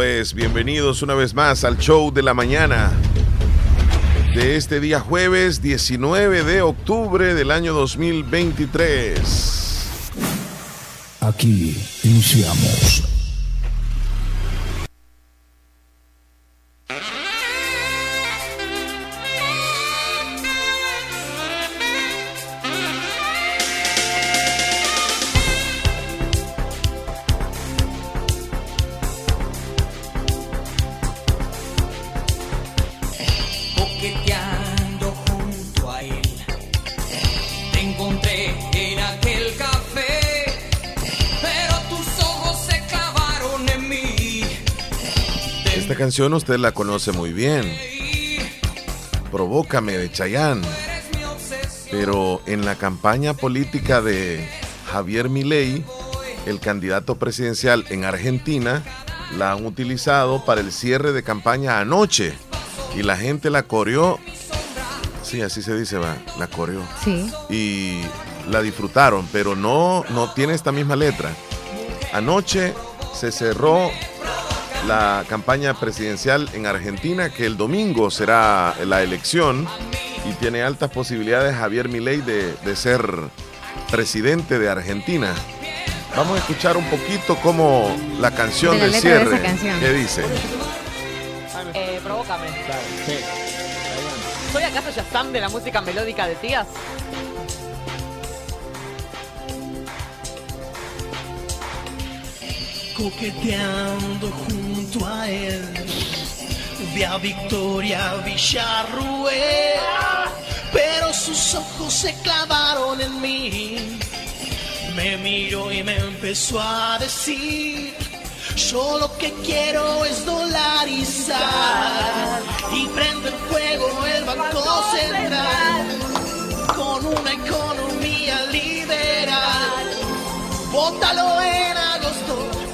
Es, bienvenidos una vez más al show de la mañana de este día jueves 19 de octubre del año 2023. Aquí iniciamos canción usted la conoce muy bien. Provócame de Chayanne. Pero en la campaña política de Javier Milei, el candidato presidencial en Argentina, la han utilizado para el cierre de campaña anoche. Y la gente la coreó. Sí, así se dice, va, la coreó. Sí. Y la disfrutaron, pero no, no tiene esta misma letra. Anoche se cerró la campaña presidencial en Argentina, que el domingo será la elección y tiene altas posibilidades Javier Milei de, ser presidente de Argentina. Vamos a escuchar un poquito como la canción de del cierre. ¿Qué dice? Eh, provócame. ¿Soy acaso Yasam de la música melódica de tías? coqueteando junto a él. Vi a Victoria Villarruel, pero sus ojos se clavaron en mí. Me miró y me empezó a decir, yo lo que quiero es dolarizar y prender fuego el Banco Central con una economía liberal. Bótalo en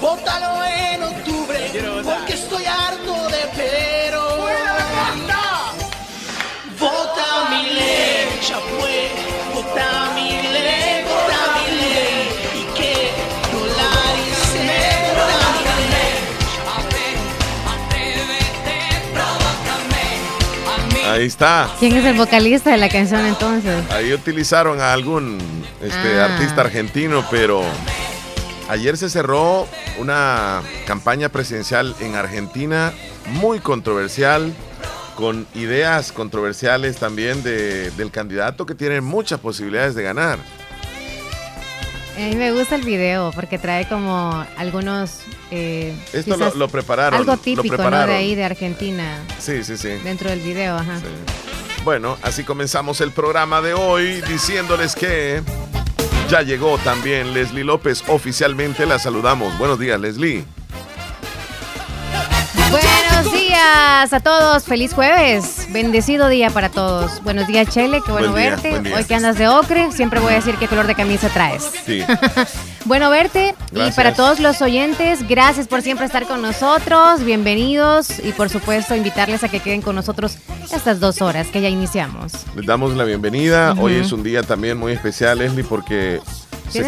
Bótalo en octubre, porque estoy harto de pero. Vota mi ley, ya fue. Vota mi ley, vota mi ley. Y que dolarice, vota mi ley. Ahí está. ¿Quién es el vocalista de la canción entonces? Ahí utilizaron a algún este, ah. artista argentino, pero Ayer se cerró una campaña presidencial en Argentina muy controversial, con ideas controversiales también del candidato que tiene muchas posibilidades de ganar. A mí me gusta el video porque trae como algunos... Eh, Esto lo, prepararon. Algo típico, ¿no? De ahí, de Argentina. Sí, sí, sí. Dentro del video, ajá. Bueno, así comenzamos el programa de hoy diciéndoles que... Ya llegó también Leslie López. Oficialmente la saludamos. Buenos días, Leslie. Días a todos. Feliz jueves. Bendecido día para todos. Buenos días, Chele. Qué bueno verte. Hoy que andas de ocre, siempre voy a decir qué color de camisa traes. Sí. bueno verte. Y para todos los oyentes, gracias por siempre estar con nosotros. Bienvenidos. Y por supuesto, invitarles a que queden con nosotros estas dos horas que ya iniciamos. Les damos la bienvenida. Hoy es un día también muy especial, Leslie, porque se,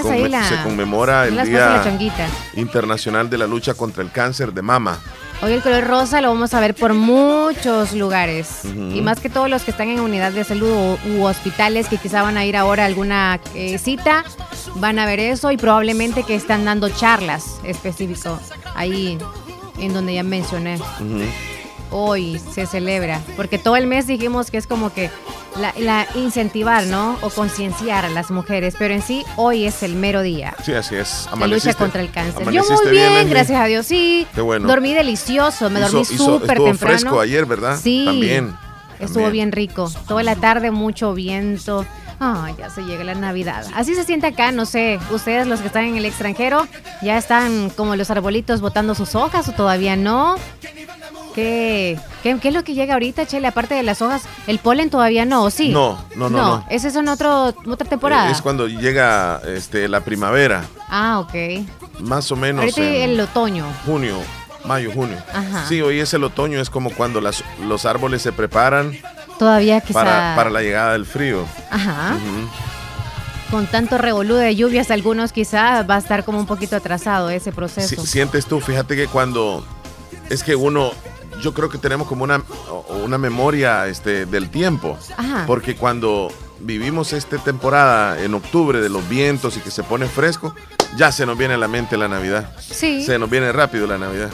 conmemora el Día Internacional de la Lucha contra el Cáncer de Mama. Hoy el color rosa lo vamos a ver por muchos lugares. Y más que todos los que están en unidad de salud u, hospitales que quizá van a ir ahora a alguna eh, cita, van a ver eso y probablemente que están dando charlas específicas ahí en donde ya mencioné hoy se celebra? Porque todo el mes dijimos que es como que la, incentivar, ¿no? O concienciar a las mujeres, pero en sí hoy es el mero día. Sí, así es. La lucha contra el cáncer. Yo muy bien, gracias a Dios, sí. Qué bueno. Dormí delicioso, me dormí súper temprano. fresco ayer, ¿verdad? Sí. También. Estuvo bien rico. Toda la tarde mucho viento. Ay, ya se llega la Navidad. Así se siente acá, no sé, ustedes los que están en el extranjero, ¿ya están como los arbolitos botando sus hojas o todavía no? ¿Qué, qué, es lo que llega ahorita, Chele? Aparte de las hojas, ¿el polen todavía no? ¿O sí? No, no, no. No, ese es en otro, otra temporada. Eh, es cuando llega este, la primavera. Ah, ok. Más o menos. Ahorita el otoño. Junio, mayo, junio. Sí, hoy es el otoño, es como cuando las, los árboles se preparan. Todavía quizá... Para, para la llegada del frío. Ajá. Con tanto revolú de lluvias, algunos quizá va a estar como un poquito atrasado ese proceso. sientes tú, fíjate que cuando Es que uno, yo creo que tenemos como una, una memoria este, del tiempo. Ajá. Porque cuando vivimos esta temporada en octubre de los vientos y que se pone fresco, ya se nos viene a la mente la Navidad. Sí. Se nos viene rápido la Navidad.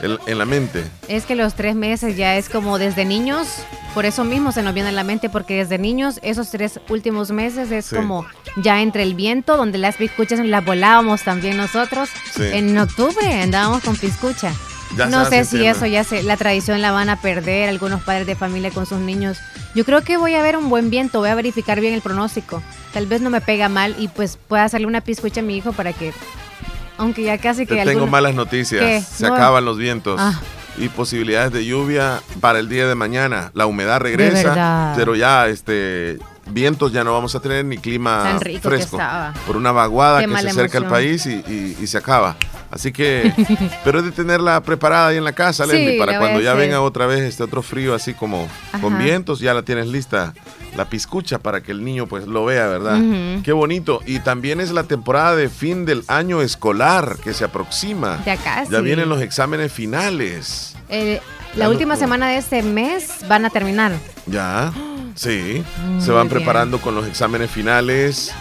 En, en la mente. Es que los tres meses ya es como desde niños, por eso mismo se nos viene a la mente, porque desde niños esos tres últimos meses es Sí. como ya entre el viento, donde las piscuchas las volábamos también nosotros. Sí. En octubre andábamos con piscucha. Ya no sé si eso ya se, la tradición la van a perder algunos padres de familia con sus niños. Yo creo que voy a ver un buen viento, voy a verificar bien el pronóstico. Tal vez no me pega mal y pues pueda hacerle una piscucha a mi hijo para que, aunque ya casi que Te tengo malas noticias. ¿Qué? Se No. acaban los vientos. Ah. Y posibilidades de lluvia para el día de mañana. La humedad regresa, pero ya este vientos ya no vamos a tener ni clima fresco. Por una vaguada Qué que se acerca al país y, y- y se acaba. Así que, pero es de tenerla preparada ahí en la casa, Sí, Leslie, para cuando ya venga otra vez este otro frío así como con vientos, ya la tienes lista la piscucha para que el niño pues lo vea, ¿verdad? Qué bonito. Y también es la temporada de fin del año escolar que se aproxima. Ya casi. Ya vienen los exámenes finales. Eh, la última semana de este mes van a terminar. Ya, sí. Muy se van bien. preparando con los exámenes finales.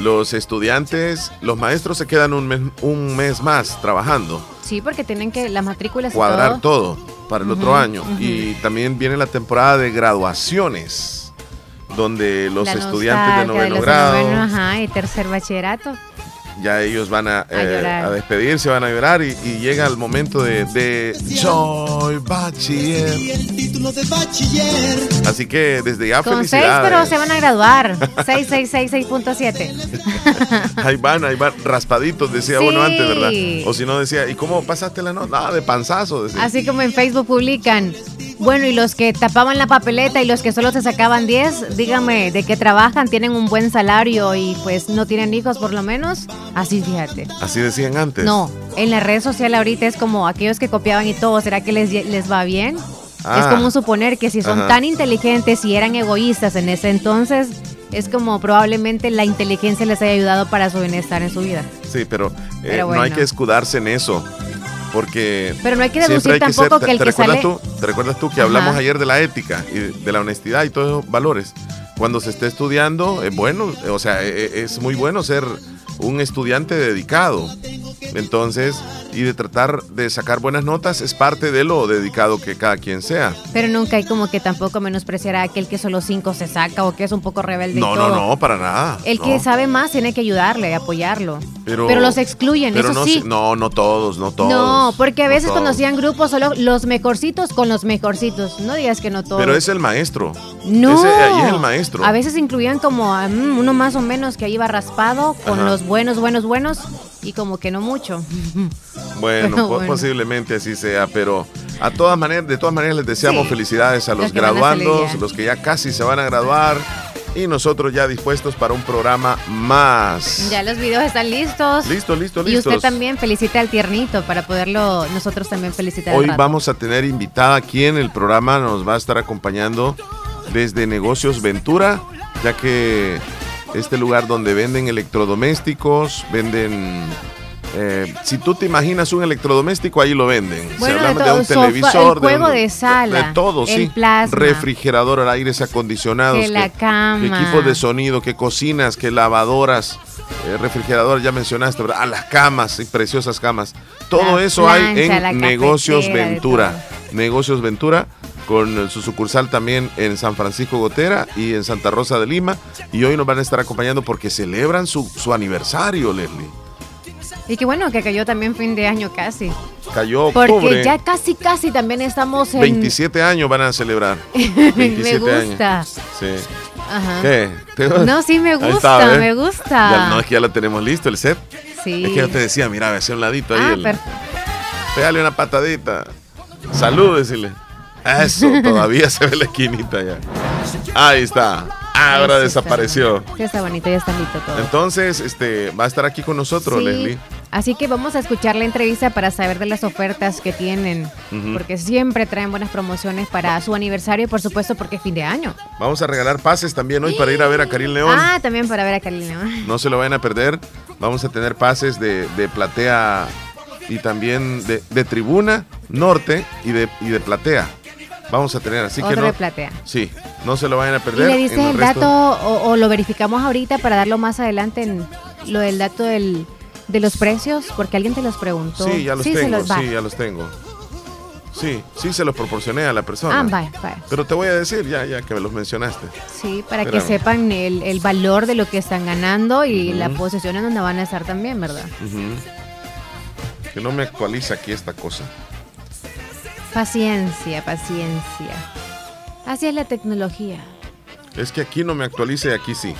Los estudiantes, los maestros se quedan un mes, un mes más trabajando, Sí, porque tienen que las matrículas y cuadrar todo. todo para el otro año. Y también viene la temporada de graduaciones, donde los La estudiantes de noveno grado, ajá, y tercer bachillerato. Ya ellos van a, eh, a despedirse, van a llorar y, y llega el momento de, de soy bachiller. el título de bachiller. Así que desde ya Con seis, felicidades. pero se van a graduar. 6666.7. Ahí van, ahí van, raspaditos, decía Sí. uno antes, ¿verdad? O si no decía, ¿y cómo pasaste la nota? Nada, de panzazo, decía. Así como en Facebook publican. Bueno, y los que tapaban la papeleta y los que solo se sacaban 10, dígame, ¿de qué trabajan? ¿Tienen un buen salario y pues no tienen hijos por lo menos? Así fíjate. Así decían antes. No, en la red social ahorita es como aquellos que copiaban y todo, ¿será que les, les va bien? Ah. Es como suponer que si son Ajá. tan inteligentes y eran egoístas en ese entonces, es como probablemente la inteligencia les haya ayudado para su bienestar en su vida. Sí, pero, eh, Pero no hay bueno. que escudarse en eso. Porque. Pero no hay que deducir hay tampoco ser- que el ¿te que recuerdas sale... Tú, ¿Te recuerdas tú que hablamos ayer de la ética y de la honestidad y todos esos valores? Cuando se esté estudiando, es bueno, eh, o sea, eh, es muy bueno ser un estudiante dedicado. Entonces, y de tratar de sacar buenas notas es parte de lo dedicado que cada quien sea. Pero nunca hay como que tampoco menospreciar a aquel que solo cinco se saca o que es un poco rebelde No, y no, todo. no, para nada. El no. que sabe más tiene que ayudarle, apoyarlo. Pero, Pero los excluyen, pero eso no, sí. No, no todos, no todos. No, porque a no veces cuando todos. hacían grupos solo los mejorcitos con los mejorcitos. No digas que no todos. Pero es el maestro. No. Ese ahí es el maestro. A veces incluían como a, mm, uno más o menos que iba raspado con Ajá. los buenos, buenos, buenos y como que no mucho. Bueno, po- bueno. posiblemente así sea, pero a todas maneras, de todas maneras les deseamos Sí. felicidades a los, Los graduandos, los que ya casi se van a graduar y nosotros ya dispuestos para un programa más. Ya los videos están listos. Listo, listo, Y listos. usted también felicita al tiernito para poderlo nosotros también felicitar. Hoy vamos a tener invitada aquí en el programa, nos va a estar acompañando desde Negocios Ventura, ya que este lugar donde venden electrodomésticos, venden... eh, si tú te imaginas un electrodoméstico, ahí lo venden. Si Bueno, de hablamos todo, un televisor, el juego un- de sala, de, todo, el sí. plasma. Refrigerador, aires acondicionados, Que la cama. que equipos de sonido, que cocinas, que lavadoras, eh, refrigerador, ya mencionaste, ¿verdad? Ah, las camas, preciosas camas. Todo La eso hay plancha, en Negocios de Ventura. Negocios Ventura con su sucursal también en San Francisco Gotera y en Santa Rosa de Lima. Y hoy nos van a estar acompañando porque celebran su, su aniversario, Leslie. Y qué bueno que cayó también fin de año casi. Cayó Porque octubre. ya casi, casi también estamos en... 27 años van a celebrar. me 27 gusta. años. Sí. Ajá. ¿Qué? No, sí me gusta, está, ¿ves? me gusta. Ya, no, es que ya lo tenemos listo, el set. Sí. Es que yo te decía, mira, hacia un ladito ahí. Ah, el- perfecto. Pégale una patadita. Salud, decirle. Eso, todavía se ve la esquinita ya. Ahí está. Ahora Eso está desapareció. Sí, está bonito, ya está listo todo. Entonces, este, va a estar aquí con nosotros, Sí. Leslie. Así que vamos a escuchar la entrevista para saber de las ofertas que tienen, porque siempre traen buenas promociones para su aniversario y por supuesto porque es fin de año. Vamos a regalar pases también hoy para ir a ver a Karim León. Ah, también para ver a Karina. No se lo vayan a perder. Vamos a tener pases de, de platea y también de, de tribuna, norte y de, y de platea. Vamos a tener, así que no. de platea. Sí, no se lo vayan a ¿Y perder. le dices el dato o, o lo verificamos ahorita para darlo más adelante en lo del dato del, de los precios? Porque alguien te los preguntó. Sí, ya los tengo, los- sí, ya los tengo. Sí, sí se los proporcioné a la persona. Ah, vaya, vaya. Pero te voy a decir ya, ya que me los mencionaste. Sí, para que sepan el, el valor de lo que están ganando y la posición en donde van a estar también, ¿verdad? Que no me actualiza aquí esta cosa. Paciencia, paciencia. Así es la tecnología. Es que aquí no me actualiza y aquí sí.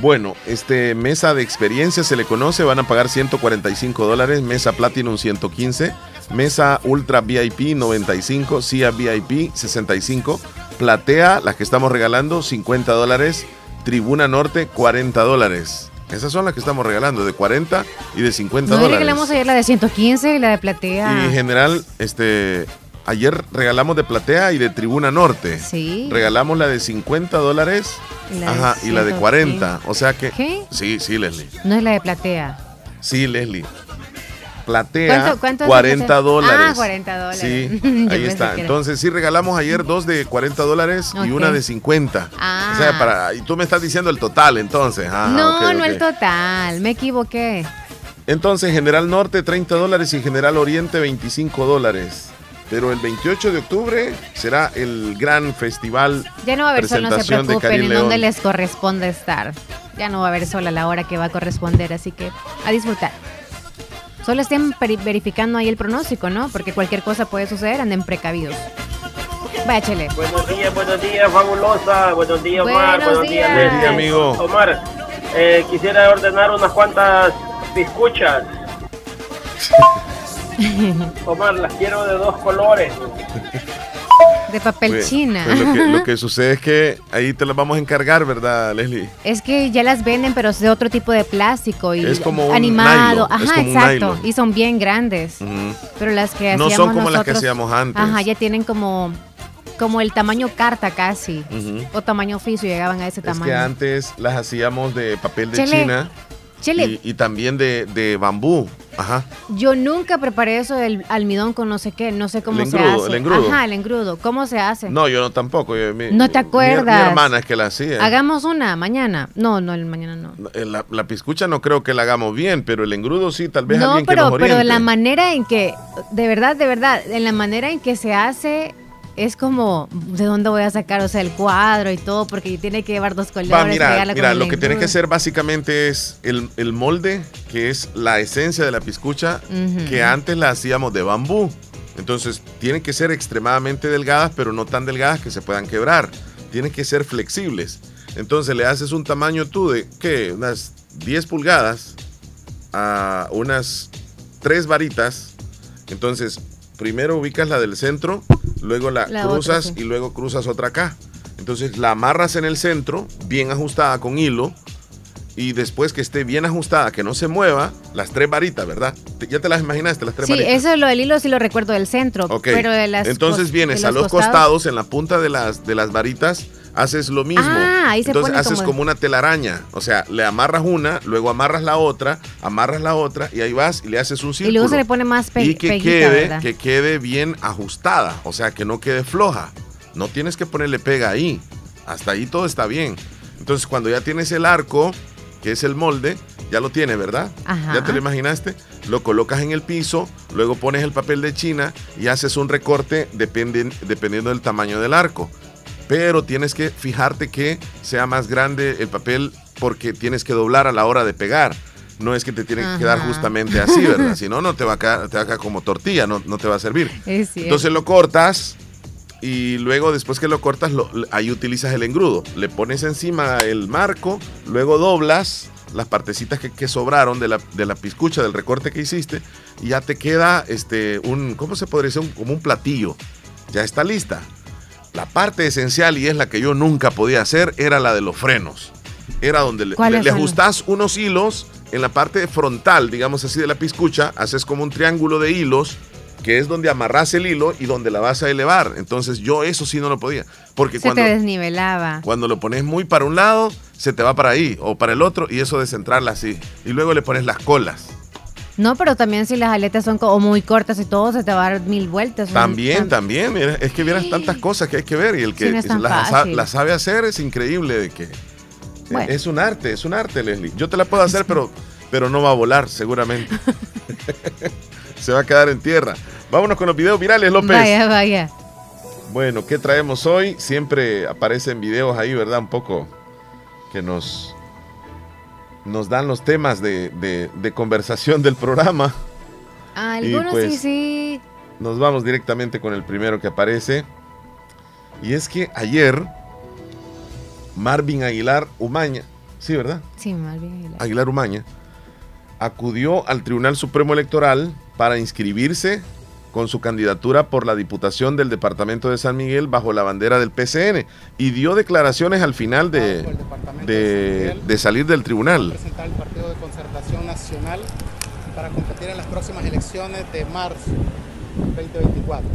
Bueno, este mesa de experiencia se le conoce, van a pagar 145 dólares, mesa Platinum 115, mesa Ultra VIP 95, CIA VIP 65, Platea, las que estamos regalando 50 dólares, Tribuna Norte 40 dólares. Esas son las que estamos regalando, de 40 y de 50 No dólares. regalamos ayer la de 115 y la de platea. Y en general, este, ayer regalamos de Platea y de Tribuna Norte. Sí. Regalamos la de 50 dólares Y la de ajá, y la de 115. 40. O sea que. ¿Qué? Sí, sí, Leslie. No es la de platea. Sí, Leslie. Platea, ¿Cuánto- cuánto es 40 la platea? dólares. Ah, 40 dólares. Sí, ahí está. Entonces, sí regalamos ayer dos de 40 dólares y una de 50. Ah. O sea, para, y tú me estás diciendo el total, entonces. Ajá, no, no el total. Me equivoqué. Entonces, General Norte 30 dólares y General Oriente 25 dólares. Pero el 28 de octubre será el gran festival. Ya no va a haber sol, no se preocupen en dónde les corresponde estar. Ya no va a haber sol a la hora que va a corresponder, así que a disfrutar. Solo estén verificando ahí el pronóstico, ¿no? Porque cualquier cosa puede suceder, anden precavidos. Vaya, chele. Buenos días, buenos días, fabulosa. Buenos días, Omar. Buenos Buenos días, días. Buen día, Leslie. amigo. Omar, eh, quisiera ordenar unas cuantas piscuchas. Omar, las quiero de dos colores. De papel Pues- china. pues lo, que, lo que sucede es que ahí te las vamos a encargar, ¿verdad, Leslie? Es que ya las venden, pero es de otro tipo de plástico y Es como un animado. nylon, es Ajá, como exacto. nylon. Y son bien grandes. Pero las que No hacíamos son como las que hacíamos antes. Ajá, ya tienen como, como el tamaño carta casi. O tamaño oficio, llegaban a ese Es tamaño. que antes las hacíamos de papel de Chele, China Chele, y, y también de, de bambú. Ajá. yo nunca preparé eso del almidón con no sé qué, no sé cómo se hace. el engrudo. Ajá, el engrudo. ¿Cómo se hace? No, yo no tampoco. yo- mi- ¿No te acuerdas? Mi, hermana es que la hacía. Hagamos una mañana. No, no, el mañana no. Eh, La, la piscucha no creo que la hagamos bien, pero el engrudo sí, tal vez No, alguien que pero, nos pero la manera en que, de verdad, de verdad, en la manera en que se hace es como, ¿de dónde voy a sacar? O sea, el cuadro y todo, porque tiene que llevar dos colores. Va, mira, lo que tienes que hacer básicamente es el, el molde, que es la esencia de la piscucha, que antes la hacíamos de bambú. Entonces, tienen que ser extremadamente delgadas, pero no tan delgadas que se puedan quebrar. Tienen que ser flexibles. Entonces, le haces un tamaño tú de, ¿qué? Unas 10 pulgadas a unas 3 varitas. Entonces, primero ubicas la del centro, luego la, La otra, cruzas sí. y luego cruzas otra acá. Entonces la amarras en el centro, bien ajustada con hilo, y después que esté bien ajustada, que no se mueva, las tres varitas, ¿verdad? Te- Ya te las imaginaste, las tres Sí, varitas. eso es lo del hilo, sí lo recuerdo del centro. Ok. Pero de las Entonces vienes a los costados- costados, en la punta de las, de las varitas, haces lo mismo. Ah, ahí se Entonces pone haces como- como... una telaraña. O sea, le amarras una, luego amarras la otra, amarras la otra, y ahí vas y le haces un círculo. Y luego se le pone más pe- y que peguita, quede, ¿verdad? que quede bien ajustada, o sea, que no quede floja. No tienes que ponerle pega ahí. Hasta ahí todo está bien. Entonces, cuando ya tienes el arco, que es el molde, ya lo tienes, ¿verdad? Ajá. Ya te lo imaginaste. Lo colocas en el piso, luego pones el papel de China y haces un recorte dependen- dependiendo del tamaño del arco. Pero tienes que fijarte que sea más grande el papel porque tienes que doblar a la hora de pegar. No es que te tiene que quedar justamente así, ¿verdad? Si no, no te va a quedar, te va a quedar como tortilla, no, no te va a servir. Entonces lo cortas y luego después que lo cortas, lo- ahí utilizas el engrudo. Le pones encima el marco, luego doblas las partecitas que, que sobraron de la, de la piscucha, del recorte que hiciste, y ya te queda este, un, ¿cómo se podría decir? Un- como un platillo. Ya está lista. La parte esencial, y es la que yo nunca podía hacer, era la de los frenos. Era donde le, le, ¿Cuáles le son los- ajustás unos hilos en la parte frontal, digamos así, de la piscucha, haces como un triángulo de hilos, que es donde amarras el hilo y donde la vas a elevar. Entonces yo eso sí no lo podía. Porque se cuando, te desnivelaba. cuando lo pones muy para un lado, se te va para ahí o para el otro y eso de centrarla así. Y luego le pones las colas. No, pero también si las aletas son como muy cortas y todo, se te va a dar mil vueltas. También, también. mira, Es que vieras tantas cosas que hay que ver y el que Sí, no las sabe hacer es increíble de que Bueno. es un arte, es un arte, Leslie. Yo te la puedo hacer, pero, pero no va a volar, seguramente. Se va a quedar en tierra. Vámonos con los videos virales, López. Vaya, vaya. Bueno, ¿qué traemos hoy? Siempre aparecen videos ahí, ¿verdad? Un poco que nos, nos dan los temas de, de- de conversación del programa. Algunos pues, sí, sí. Nos vamos directamente con el primero que aparece. Y es que ayer Marvin Aguilar Umaña, sí, ¿verdad? Sí, Malvin Aguilar. Aguilar Umaña, acudió al Tribunal Supremo Electoral para inscribirse con su candidatura por la Diputación del Departamento de San Miguel bajo la bandera del PCN y dio declaraciones al final de, de, de salir del tribunal. presentar el Partido de Concertación Nacional para competir en las próximas elecciones de marzo 2024.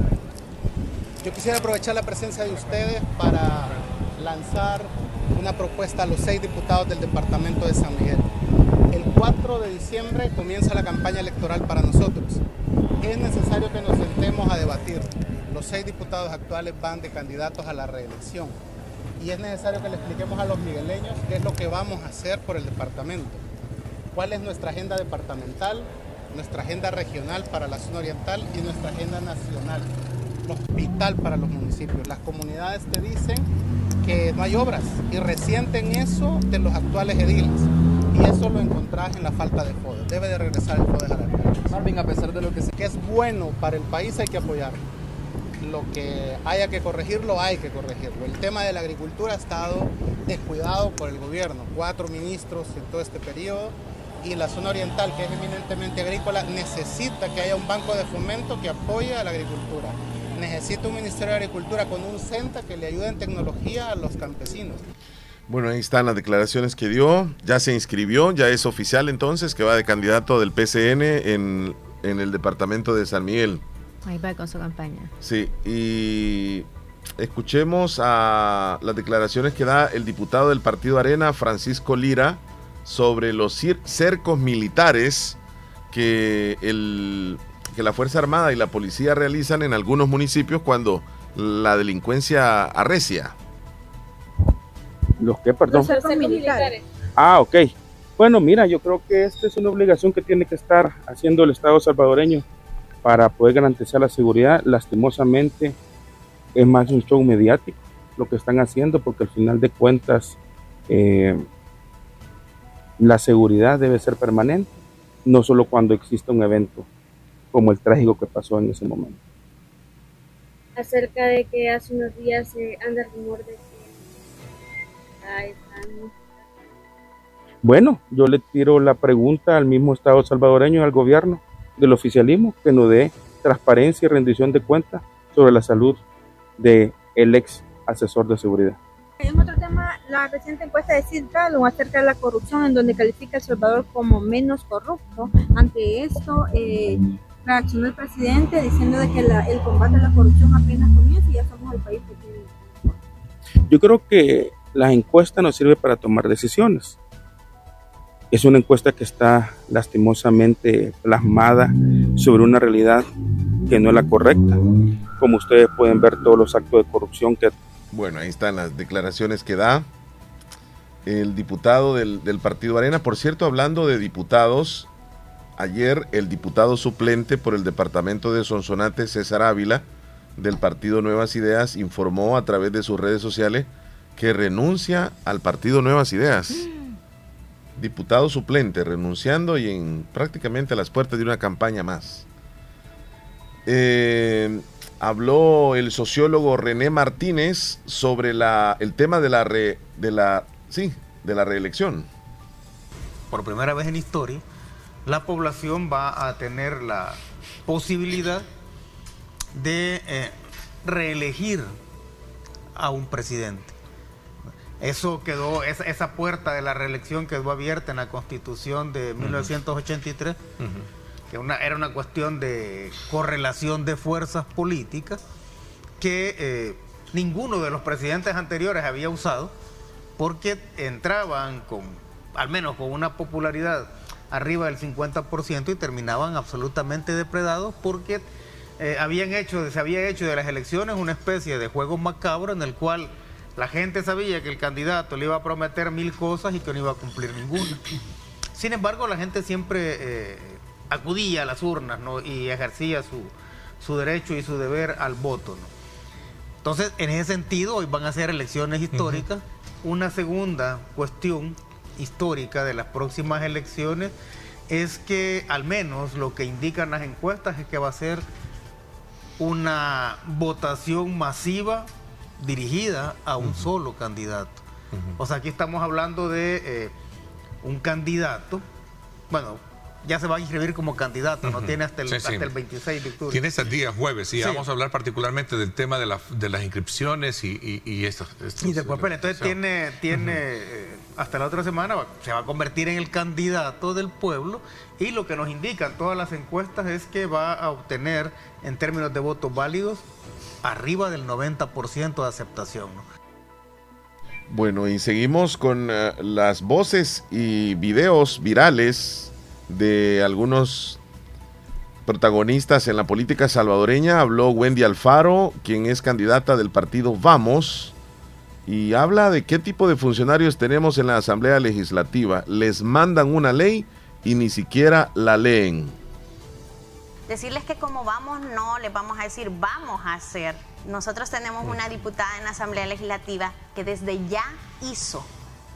Yo quisiera aprovechar la presencia de ustedes para lanzar una propuesta a los seis diputados del Departamento de San Miguel. El 4 de diciembre comienza la campaña electoral para nosotros. Es necesario que nos sentemos a debatir. Los seis diputados actuales van de candidatos a la reelección y es necesario que le expliquemos a los migueleños qué es lo que vamos a hacer por el departamento, cuál es nuestra agenda departamental, nuestra agenda regional para la zona oriental y nuestra agenda nacional, lo vital para los municipios. Las comunidades te dicen que no hay obras y resienten eso de los actuales ediles y eso lo encontrás en la falta de FODE. Debe de regresar el FODE a la Marvin, a pesar de lo que se... que es bueno para el país hay que apoyarlo. Lo que haya que corregirlo, hay que corregirlo. El tema de la agricultura ha estado descuidado por el gobierno. Cuatro ministros en todo este periodo. Y la zona oriental, que es eminentemente agrícola, necesita que haya un banco de fomento que apoye a la agricultura. Necesita un Ministerio de Agricultura con un CENTA que le ayude en tecnología a los campesinos. Bueno, ahí están las declaraciones que dio. Ya se inscribió, ya es oficial entonces que va de candidato del PCN en, en el departamento de San Miguel. Ahí va con su campaña. Sí, y escuchemos a las declaraciones que da el diputado del Partido Arena, Francisco Lira, sobre los cercos militares que, el, que la Fuerza Armada y la policía realizan en algunos municipios cuando la delincuencia arrecia. ¿Los qué, perdón? Los militares. Ah, ok. Bueno, mira, yo creo que esta es una obligación que tiene que estar haciendo el Estado salvadoreño para poder garantizar la seguridad. Lastimosamente, es más un show mediático lo que están haciendo, porque al final de cuentas, eh, la seguridad debe ser permanente, no solo cuando exista un evento como el trágico que pasó en ese momento. Acerca de que hace unos días se anda el rumor de Bueno, yo le tiro la pregunta al mismo Estado salvadoreño y al gobierno del oficialismo que nos dé transparencia y rendición de cuentas sobre la salud de el ex asesor de seguridad. En otro tema, la reciente encuesta de Sid acerca de la corrupción, en donde califica a El Salvador como menos corrupto. Ante esto, eh, reaccionó el presidente diciendo de que la- el combate a la corrupción apenas comienza y ya somos el país que tiene. Yo creo que la encuesta nos sirve para tomar decisiones. Es una encuesta que está lastimosamente plasmada sobre una realidad que no es la correcta. Como ustedes pueden ver todos los actos de corrupción que Bueno, ahí están las declaraciones que da el diputado del, del Partido Arena. Por cierto, hablando de diputados, ayer el diputado suplente por el departamento de Sonsonate, César Ávila, del Partido Nuevas Ideas, informó a través de sus redes sociales que renuncia al Partido Nuevas Ideas. Diputado suplente, renunciando y en prácticamente a las puertas de una campaña más. Eh, habló el sociólogo René Martínez sobre la, el tema de la, re- de la, sí, de la reelección. por primera vez en historia, la población va a tener la posibilidad de eh, reelegir a un presidente. Eso quedó, esa, esa puerta de la reelección quedó abierta en la constitución de 1983, que una, era una cuestión de correlación de fuerzas políticas que eh, ninguno de los presidentes anteriores había usado porque entraban con, al menos con una popularidad arriba del 50% y terminaban absolutamente depredados porque eh, habían hecho, se había hecho de las elecciones una especie de juego macabro en el cual la gente sabía que el candidato le iba a prometer mil cosas y que no iba a cumplir ninguna. Sin embargo, la gente siempre eh, acudía a las urnas y ejercía su, su, derecho y su deber al voto. Entonces, en ese sentido, hoy van a ser elecciones históricas. Una segunda cuestión histórica de las próximas elecciones es que al menos lo que indican las encuestas es que va a ser una votación masiva dirigida a un solo candidato. O sea, aquí estamos hablando de eh, un candidato, bueno, ya se va a inscribir como candidato, no tiene hasta el, el 26 de octubre. Tiene hasta el día jueves, y vamos a hablar particularmente del tema de, las inscripciones y, y, y estos, Y después, pero entonces tiene, tiene eh, hasta la otra semana, se va a convertir en el candidato del pueblo y lo que nos indican todas las encuestas es que va a obtener, en términos de votos válidos, arriba del 90% de aceptación. Bueno, y seguimos con eh, las voces y videos virales de algunos protagonistas en la política salvadoreña. Habló Wendy Alfaro, quien es candidata del partido Vamos, y habla de qué tipo de funcionarios tenemos en la Asamblea Legislativa. Les mandan una ley y ni siquiera la leen. Decirles que como vamos, no les vamos a decir vamos a hacer. Nosotros tenemos una diputada en la Asamblea Legislativa que desde ya hizo,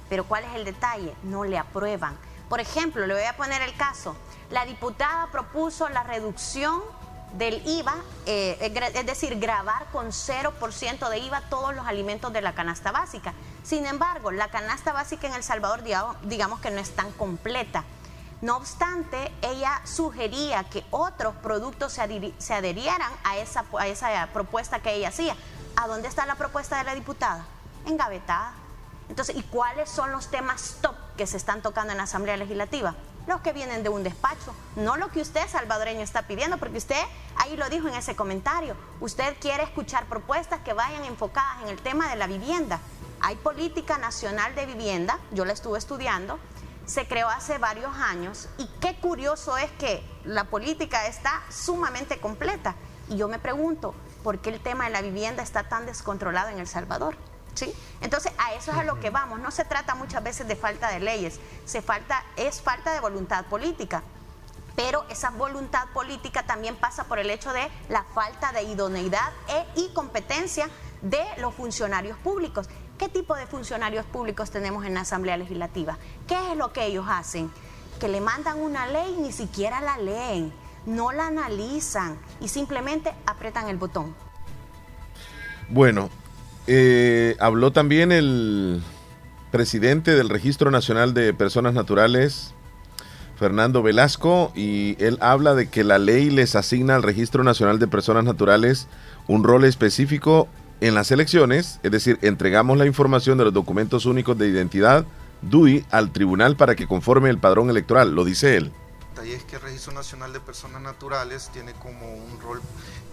pero ¿cuál es el detalle? No le aprueban por ejemplo, le voy a poner el caso. La diputada propuso la reducción del IVA, eh, es decir, grabar con 0% de IVA todos los alimentos de la canasta básica. Sin embargo, la canasta básica en El Salvador, digamos que no es tan completa. No obstante, ella sugería que otros productos se, adherieran a esa, a esa propuesta que ella hacía. ¿A dónde está la propuesta de la diputada? Engavetada. Entonces, ¿y cuáles son los temas top que se están tocando en la Asamblea Legislativa? Los que vienen de un despacho, no lo que usted, salvadoreño, está pidiendo, porque usted ahí lo dijo en ese comentario. Usted quiere escuchar propuestas que vayan enfocadas en el tema de la vivienda. Hay política nacional de vivienda, yo la estuve estudiando, se creó hace varios años y qué curioso es que la política está sumamente completa. Y yo me pregunto, ¿por qué el tema de la vivienda está tan descontrolado en El Salvador? ¿Sí? Entonces, a eso es a lo que vamos. No se trata muchas veces de falta de leyes, se falta, es falta de voluntad política. Pero esa voluntad política también pasa por el hecho de la falta de idoneidad e, y competencia de los funcionarios públicos. ¿Qué tipo de funcionarios públicos tenemos en la Asamblea Legislativa? ¿Qué es lo que ellos hacen? Que le mandan una ley y ni siquiera la leen, no la analizan y simplemente apretan el botón. Bueno, eh, habló también el presidente del Registro Nacional de Personas Naturales, Fernando Velasco, y él habla de que la ley les asigna al Registro Nacional de Personas Naturales un rol específico en las elecciones, es decir, entregamos la información de los documentos únicos de identidad, DUI, al tribunal para que conforme el padrón electoral, lo dice él y es que el Registro Nacional de Personas Naturales tiene como un rol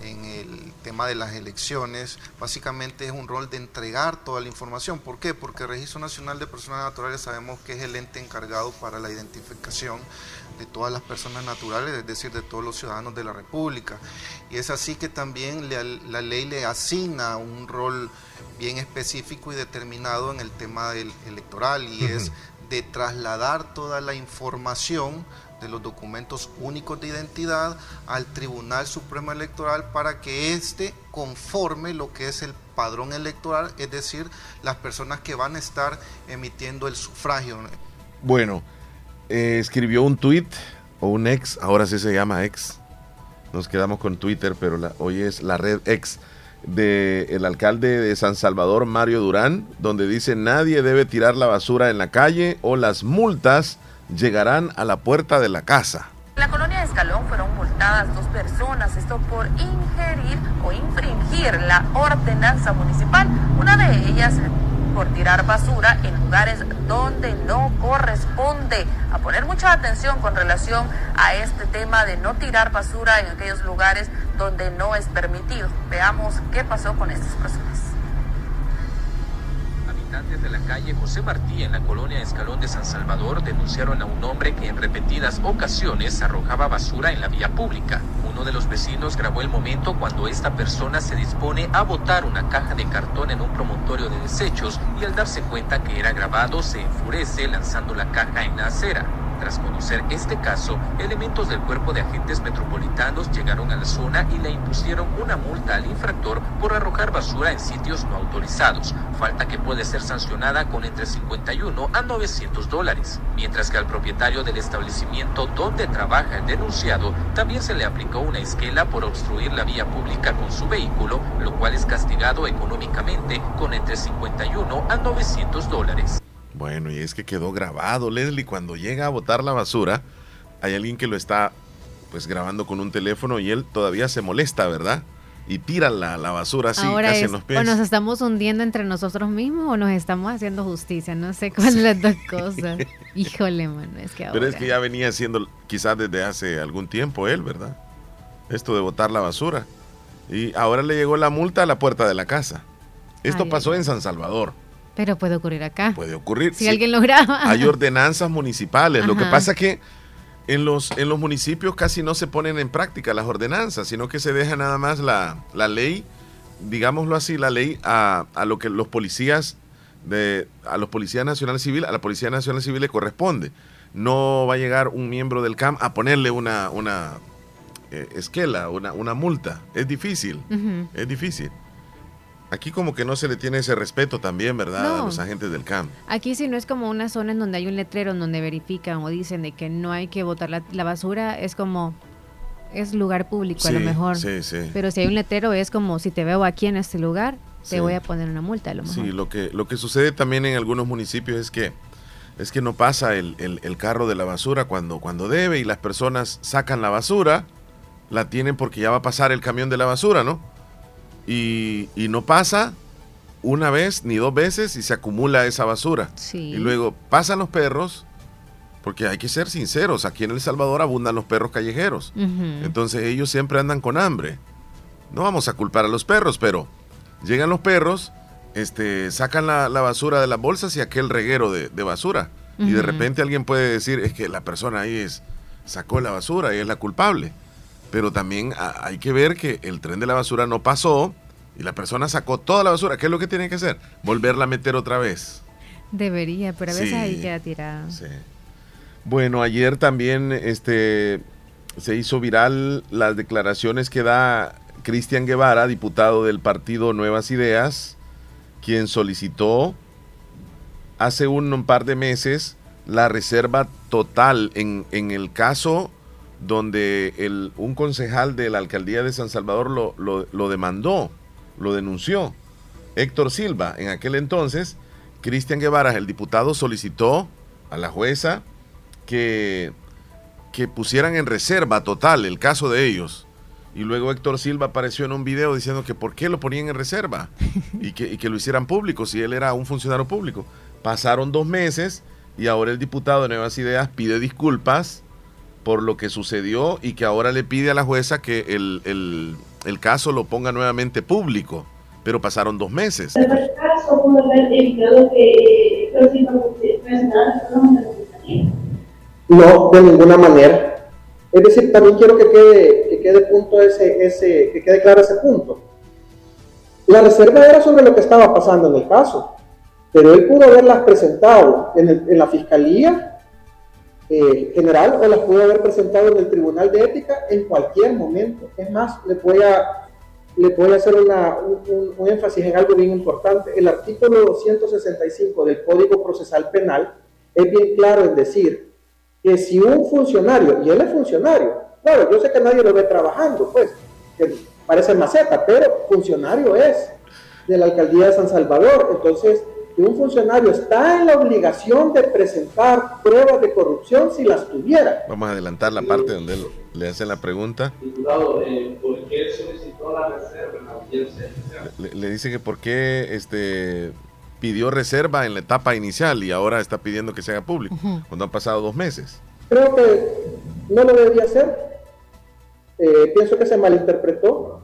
en el tema de las elecciones, básicamente es un rol de entregar toda la información. ¿Por qué? Porque el Registro Nacional de Personas Naturales sabemos que es el ente encargado para la identificación de todas las personas naturales, es decir, de todos los ciudadanos de la República. Y es así que también la ley le asigna un rol bien específico y determinado en el tema del electoral y es de trasladar toda la información de los documentos únicos de identidad al Tribunal Supremo Electoral para que éste conforme lo que es el padrón electoral, es decir, las personas que van a estar emitiendo el sufragio. Bueno, eh, escribió un tweet o un ex, ahora sí se llama ex. Nos quedamos con Twitter, pero hoy es la red ex del alcalde de San Salvador, Mario Durán, donde dice nadie debe tirar la basura en la calle o las multas llegarán a la puerta de la casa. En la colonia de Escalón fueron multadas dos personas, esto por ingerir o infringir la ordenanza municipal, una de ellas por tirar basura en lugares donde no corresponde. A poner mucha atención con relación a este tema de no tirar basura en aquellos lugares donde no es permitido. Veamos qué pasó con estas personas. Habitantes de la calle José Martí en la colonia Escalón de San Salvador denunciaron a un hombre que en repetidas ocasiones arrojaba basura en la vía pública. Uno de los vecinos grabó el momento cuando esta persona se dispone a botar una caja de cartón en un promontorio de desechos y al darse cuenta que era grabado se enfurece lanzando la caja en la acera. Tras conocer este caso, elementos del cuerpo de agentes metropolitanos llegaron a la zona y le impusieron una multa al infractor por arrojar basura en sitios no autorizados, falta que puede ser sancionada con entre 51 a 900 dólares, mientras que al propietario del establecimiento donde trabaja el denunciado también se le aplicó una esquela por obstruir la vía pública con su vehículo, lo cual es castigado económicamente con entre 51 a 900 dólares. Bueno, y es que quedó grabado, Leslie, cuando llega a botar la basura, hay alguien que lo está pues grabando con un teléfono y él todavía se molesta, ¿verdad? Y tira la, la basura así Ahora casi es, en los pies. o nos estamos hundiendo entre nosotros mismos o nos estamos haciendo justicia. No sé cuál de las dos cosas. Híjole, mano, es que ahora... Pero es que ya venía haciendo quizás desde hace algún tiempo él, ¿verdad? Esto de botar la basura. Y ahora le llegó la multa a la puerta de la casa. Esto Ay, pasó en San Salvador. Pero puede ocurrir acá. Puede ocurrir. Si sí. alguien lo graba. Hay ordenanzas municipales. Lo que pasa que en los, en los municipios casi no se ponen en práctica las ordenanzas, sino que se deja nada más la, la ley, digámoslo así, la ley a, a lo que los policías de, a los policías nacional civil, a la Policía Nacional Civil le corresponde. No va a llegar un miembro del CAM a ponerle una, una eh, esquela, una, una multa. Es difícil, es difícil. Aquí como que no se le tiene ese respeto también, ¿verdad? A los agentes del CAM. Aquí si no es como una zona en donde hay un letrero en donde verifican o dicen de que no hay que botar la, la basura, es como es lugar público a lo mejor. sí, sí. Pero si hay un letrero es como si te veo aquí en este lugar, te voy a poner una multa a lo mejor. Sí, lo que, lo que sucede también en algunos municipios es que es que no pasa el, el- el carro de la basura cuando, cuando debe y las personas sacan la basura, la tienen porque ya va a pasar el camión de la basura, ¿no? Y, y no pasa una vez ni dos veces y se acumula esa basura. Sí. Y luego pasan los perros, porque hay que ser sinceros, aquí en El Salvador abundan los perros callejeros. Entonces ellos siempre andan con hambre. No vamos a culpar a los perros, pero llegan los perros, este, sacan la, la basura de las bolsas y aquel reguero de, de basura. Y de repente alguien puede decir, es que la persona ahí es, sacó la basura y es la culpable. Pero también hay que ver que el tren de la basura no pasó y la persona sacó toda la basura. ¿Qué es lo que tiene que hacer? Volverla a meter otra vez. Debería, pero a veces Sí. ahí queda tirada. Sí. Bueno, ayer también este, se hizo viral las declaraciones que da Cristian Guevara, diputado del partido Nuevas Ideas, quien solicitó hace un, un par de meses la reserva total en, en el caso donde el, un concejal de la alcaldía de San Salvador lo, lo- lo demandó, lo denunció. Héctor Silva, en aquel entonces, Cristian Guevara, el diputado, solicitó a la jueza que, que pusieran en reserva total el caso de ellos. Y luego Héctor Silva apareció en un video diciendo que por qué lo ponían en reserva y que, y que lo hicieran público si él era un funcionario público. Pasaron dos meses y ahora el diputado de Nuevas Ideas pide disculpas por lo que sucedió y que ahora le pide a la jueza que el, el- el caso lo ponga nuevamente público. Pero pasaron dos meses. En el caso pudo haber evitado que los internacionales No, de ninguna manera. Es decir, también quiero que quede, que quede punto ese, ese, que quede claro ese punto. La reserva era sobre lo que estaba pasando en el caso, pero él pudo haberlas presentado en, el- en la fiscalía eh, general o las pudo haber presentado en el tribunal de ética en cualquier momento. Es más, le voy a, hacer una- un, un- un énfasis en algo bien importante. El artículo 265 del Código Procesal Penal es bien claro en decir que si un funcionario, y él es funcionario, claro, yo sé que nadie lo ve trabajando, pues, que parece maceta, pero funcionario es de la alcaldía de San Salvador. Entonces, que un funcionario está en la obligación de presentar pruebas de corrupción si las tuviera. Vamos a adelantar la parte donde él le hace la pregunta. Diputado, eh, ¿por qué solicitó la reserva en la audiencia? Le, le dice que por qué este, pidió reserva en la etapa inicial y ahora está pidiendo que se haga público, cuando han pasado dos meses. Creo que no lo debía hacer. Eh, pienso que se malinterpretó.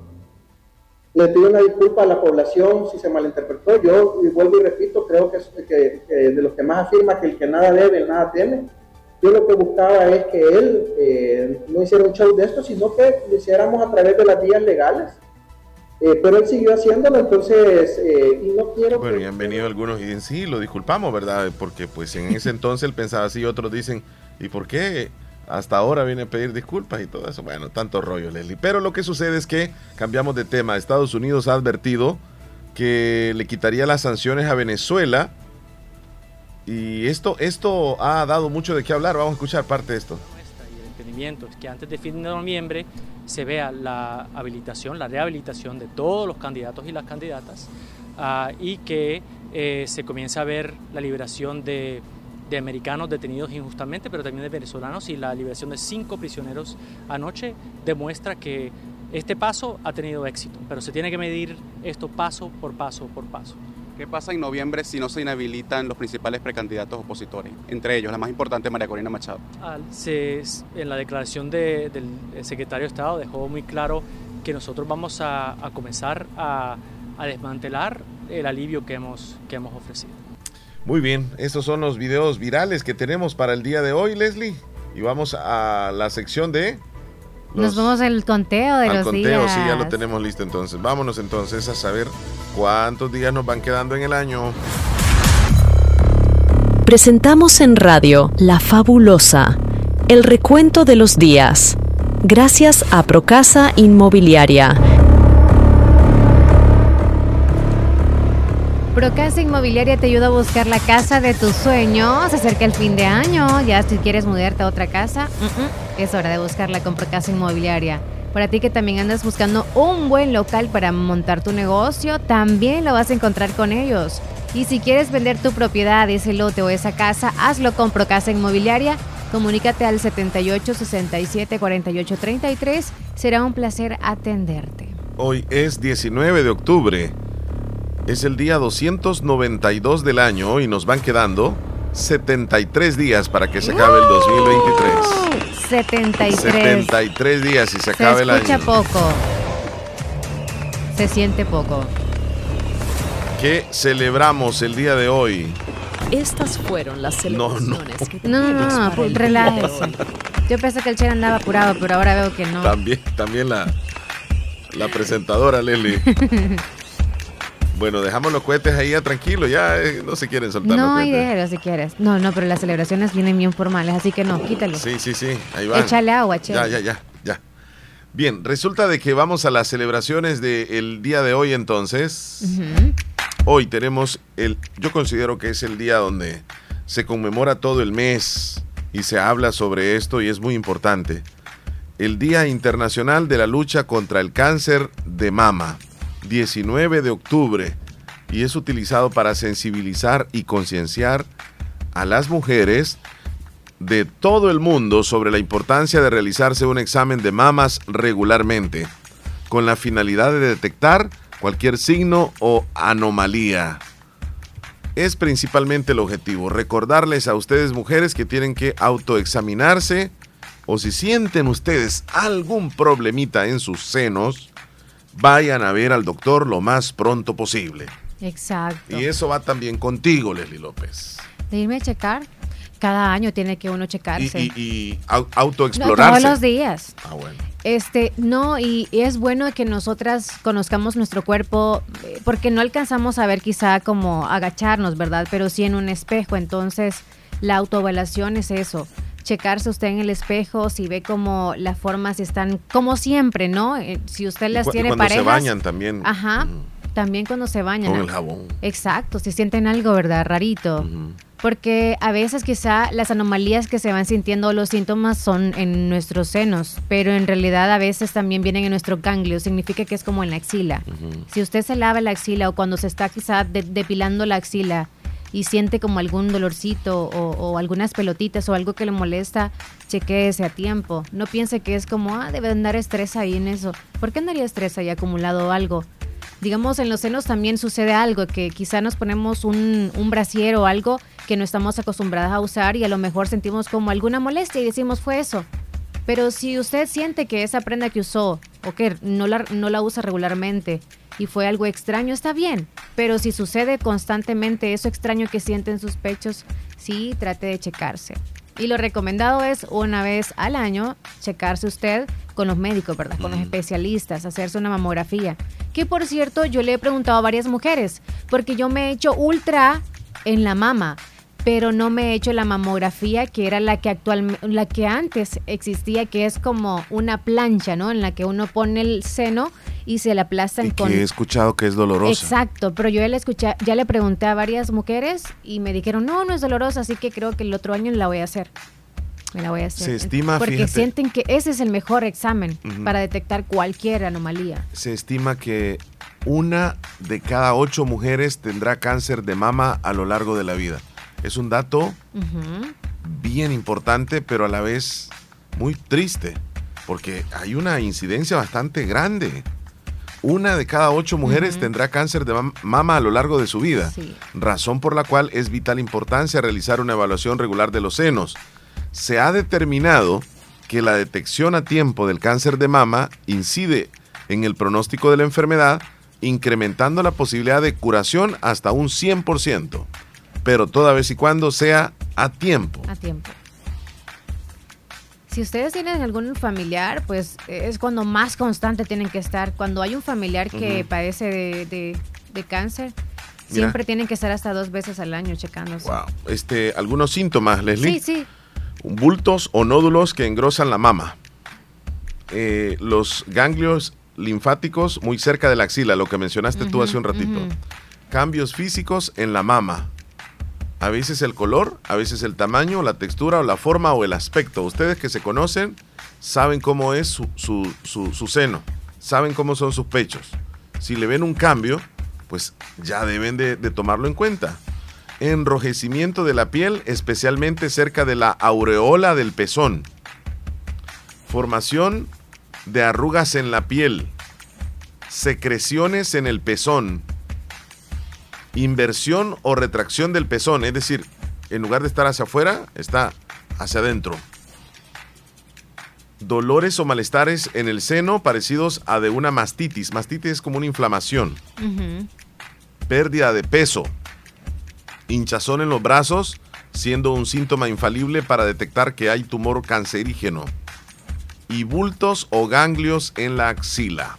Le pido una disculpa a la población si se malinterpretó. Yo, y vuelvo y repito, creo que, es- que- que de los que más afirma que el que nada debe, el nada teme. Yo lo que buscaba es que él eh, no hiciera un show de esto, sino que lo hiciéramos a través de las vías legales. Eh, pero él siguió haciéndolo, entonces, eh, y no quiero Bueno, que... y han venido algunos y dicen, sí, lo disculpamos, ¿verdad? Porque pues en ese entonces él pensaba así, otros dicen, ¿y por qué hasta ahora viene a pedir disculpas y todo eso? Bueno, tanto rollo, Leslie. Pero lo que sucede es que cambiamos de tema. Estados Unidos ha advertido que le quitaría las sanciones a Venezuela y esto, esto ha dado mucho de qué hablar. Vamos a escuchar parte de esto. y el entendimiento es que antes de fin de noviembre se vea la habilitación, la rehabilitación de todos los candidatos y las candidatas ah, y que eh, se comience a ver la liberación de, de americanos detenidos injustamente, pero también de venezolanos y la liberación de cinco prisioneros anoche demuestra que este paso ha tenido éxito, pero se tiene que medir esto paso por paso por paso. ¿Qué pasa en noviembre si no se inhabilitan los principales precandidatos opositores? Entre ellos, la más importante, María Corina Machado. Al- se- en la declaración de- del secretario de Estado dejó muy claro que nosotros vamos a, a comenzar a, a desmantelar el alivio que hemos, que hemos ofrecido. Muy bien, estos son los videos virales que tenemos para el día de hoy, Leslie. Y vamos a la sección de... Nos vamos al conteo de al los conteo, días. sí, ya lo tenemos listo entonces. Vámonos entonces a saber cuántos días nos van quedando en el año. Presentamos en radio La Fabulosa, el recuento de los días. Gracias a Procasa Inmobiliaria. Procasa Inmobiliaria te ayuda a buscar la casa de tus sueños. Se acerca el fin de año. Ya si quieres mudarte a otra casa, es hora de buscarla con Procasa Inmobiliaria. Para ti que también andas buscando un buen local para montar tu negocio, también lo vas a encontrar con ellos. Y si quieres vender tu propiedad, ese lote o esa casa, hazlo con Procasa Inmobiliaria. Comunícate al 78 67 48 33. Será un placer atenderte. Hoy es 19 de octubre. Es el día 292 del año y nos van quedando 73 días para que se acabe el 2023. 73. 73 días y se Se acabe el escucha año. poco. Se siente poco. ¿Qué celebramos el día de hoy? Estas fueron las No, no. celebraciones que No, no, no, no, relájese. Yo pensé que el Cher andaba apurado, pero ahora veo que no. También, también la, la presentadora Leslie. Bueno, dejamos los cohetes ahí ya tranquilo, ya eh, no se quieren soltar No, los y déjelo si quieres. No, no, pero las celebraciones vienen bien formales, así que no, quítalo. Sí, sí, sí, ahí va. Échale agua, Che. Ya, ya, ya, ya. Bien, resulta de que vamos a las celebraciones del día de hoy entonces. Hoy tenemos el, yo considero que es el día donde se conmemora todo el mes y se habla sobre esto y es muy importante. El Día Internacional de la Lucha contra el Cáncer de Mama, 19 de octubre, y es utilizado para sensibilizar y concienciar a las mujeres de todo el mundo sobre la importancia de realizarse un examen de mamas regularmente, con la finalidad de detectar cualquier signo o anomalía. Es principalmente el objetivo, recordarles a ustedes mujeres que tienen que autoexaminarse o si sienten ustedes algún problemita en sus senos, vayan a ver al doctor lo más pronto posible. Exacto. Y eso va también contigo, Leslie López. De irme a checar. Cada año tiene que uno Y, checarse. y, y No, autoexplorarse. todos los días. Ah, bueno. Este, no, y, y es bueno que nosotras conozcamos nuestro cuerpo, eh, porque no alcanzamos a ver quizá como agacharnos, ¿verdad? Pero sí en un espejo. Entonces, la autoevaluación es eso. Checarse usted en el espejo, si ve como las formas están, como siempre, ¿no? Eh, Si usted las cu- y tiene cuando se parejas. bañan también. Ajá. También cuando se bañan. Con el jabón. Exacto, si sienten algo, ¿verdad? Rarito. Porque a veces quizá las anomalías que se van sintiendo, los síntomas son en nuestros senos, pero en realidad a veces también vienen en nuestro ganglio, significa que es como en la axila. Si usted se lava la axila o cuando se está quizá de- depilando la axila y siente como algún dolorcito o, algunas pelotitas o algo que le molesta, chequeese a tiempo. No piense que es como, ah, debe andar estrés ahí en eso. ¿Por qué andaría estrés ahí acumulado algo? digamos, en los senos también sucede algo, que quizá nos ponemos un, un brasier o algo que no estamos acostumbradas a usar y a lo mejor sentimos como alguna molestia y decimos fue eso. Pero si usted siente que esa prenda que usó o que no la, no la usa regularmente y fue algo extraño, está bien. Pero si sucede constantemente eso extraño que siente en sus pechos, sí, trate de checarse. Y lo recomendado es una vez al año checarse usted con los médicos, ¿verdad? Con los especialistas, hacerse una mamografía. Que por cierto, yo le he preguntado a varias mujeres, porque yo me he hecho ultra en la mama, pero no me he hecho la mamografía que era la que actualmente, la que antes existía, que es como una plancha, ¿no? En la que uno pone el seno y se la aplastan Y con que he escuchado que es dolorosa. Exacto, pero yo ya le escuché, ya le pregunté a varias mujeres y me dijeron, no, no es dolorosa, así que creo que el otro año la voy a hacer. Me la voy a hacer. Se estima, Porque fíjate- sienten que ese es el mejor examen para detectar cualquier anomalía. Se estima que una de cada ocho mujeres tendrá cáncer de mama a lo largo de la vida. Es un dato bien importante, pero a la vez muy triste, porque hay una incidencia bastante grande. Una de cada ocho mujeres tendrá cáncer de mam- mama a lo largo de su vida, Sí. razón por la cual es vital importancia realizar una evaluación regular de los senos. Se ha determinado que la detección a tiempo del cáncer de mama incide en el pronóstico de la enfermedad, incrementando la posibilidad de curación hasta un 100%, pero toda vez y cuando sea a tiempo. A tiempo. Si ustedes tienen algún familiar, pues es cuando más constante tienen que estar. Cuando hay un familiar que padece de, de- de cáncer, Mira. siempre tienen que estar hasta dos veces al año checándose. Wow. Este, algunos síntomas, Leslie. Sí, sí. Bultos o nódulos que engrosan la mama. Eh, los ganglios linfáticos muy cerca de la axila, lo que mencionaste tú hace un ratito. Cambios físicos en la mama. A veces el color, a veces el tamaño, la textura o la forma o el aspecto. Ustedes que se conocen saben cómo es su, su- su- seno, saben cómo son sus pechos. Si le ven un cambio, pues ya deben de, de tomarlo en cuenta. Enrojecimiento de la piel, especialmente cerca de la aureola del pezón. Formación de arrugas en la piel. Secreciones en el pezón. Inversión o retracción del pezón, es decir, en lugar de estar hacia afuera, está hacia adentro. Dolores o malestares en el seno parecidos a de una mastitis. Mastitis es como una inflamación pérdida de peso, hinchazón en los brazos, siendo un síntoma infalible para detectar que hay tumor cancerígeno, y bultos o ganglios en la axila.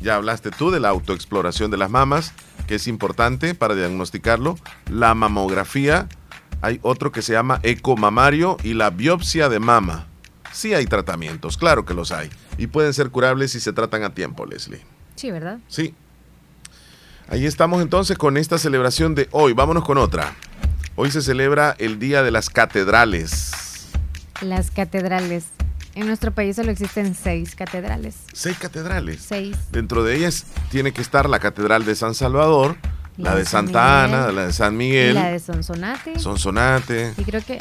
Ya hablaste tú de la autoexploración de las mamas, que es importante para diagnosticarlo, la mamografía, hay otro que se llama ecomamario y la biopsia de mama. Sí hay tratamientos, claro que los hay, y pueden ser curables si se tratan a tiempo, Leslie. Sí, ¿verdad? Sí. Ahí estamos entonces con esta celebración de hoy. Vámonos con otra. Hoy se celebra el Día de las Catedrales. Las catedrales. En nuestro país solo existen seis catedrales. Seis catedrales. Seis. Dentro de ellas tiene que estar la Catedral de San Salvador, la, La de de San Santa Miguel. Ana, la de San Y Miguel, la de Sonsonate. Sonsonate. Y creo que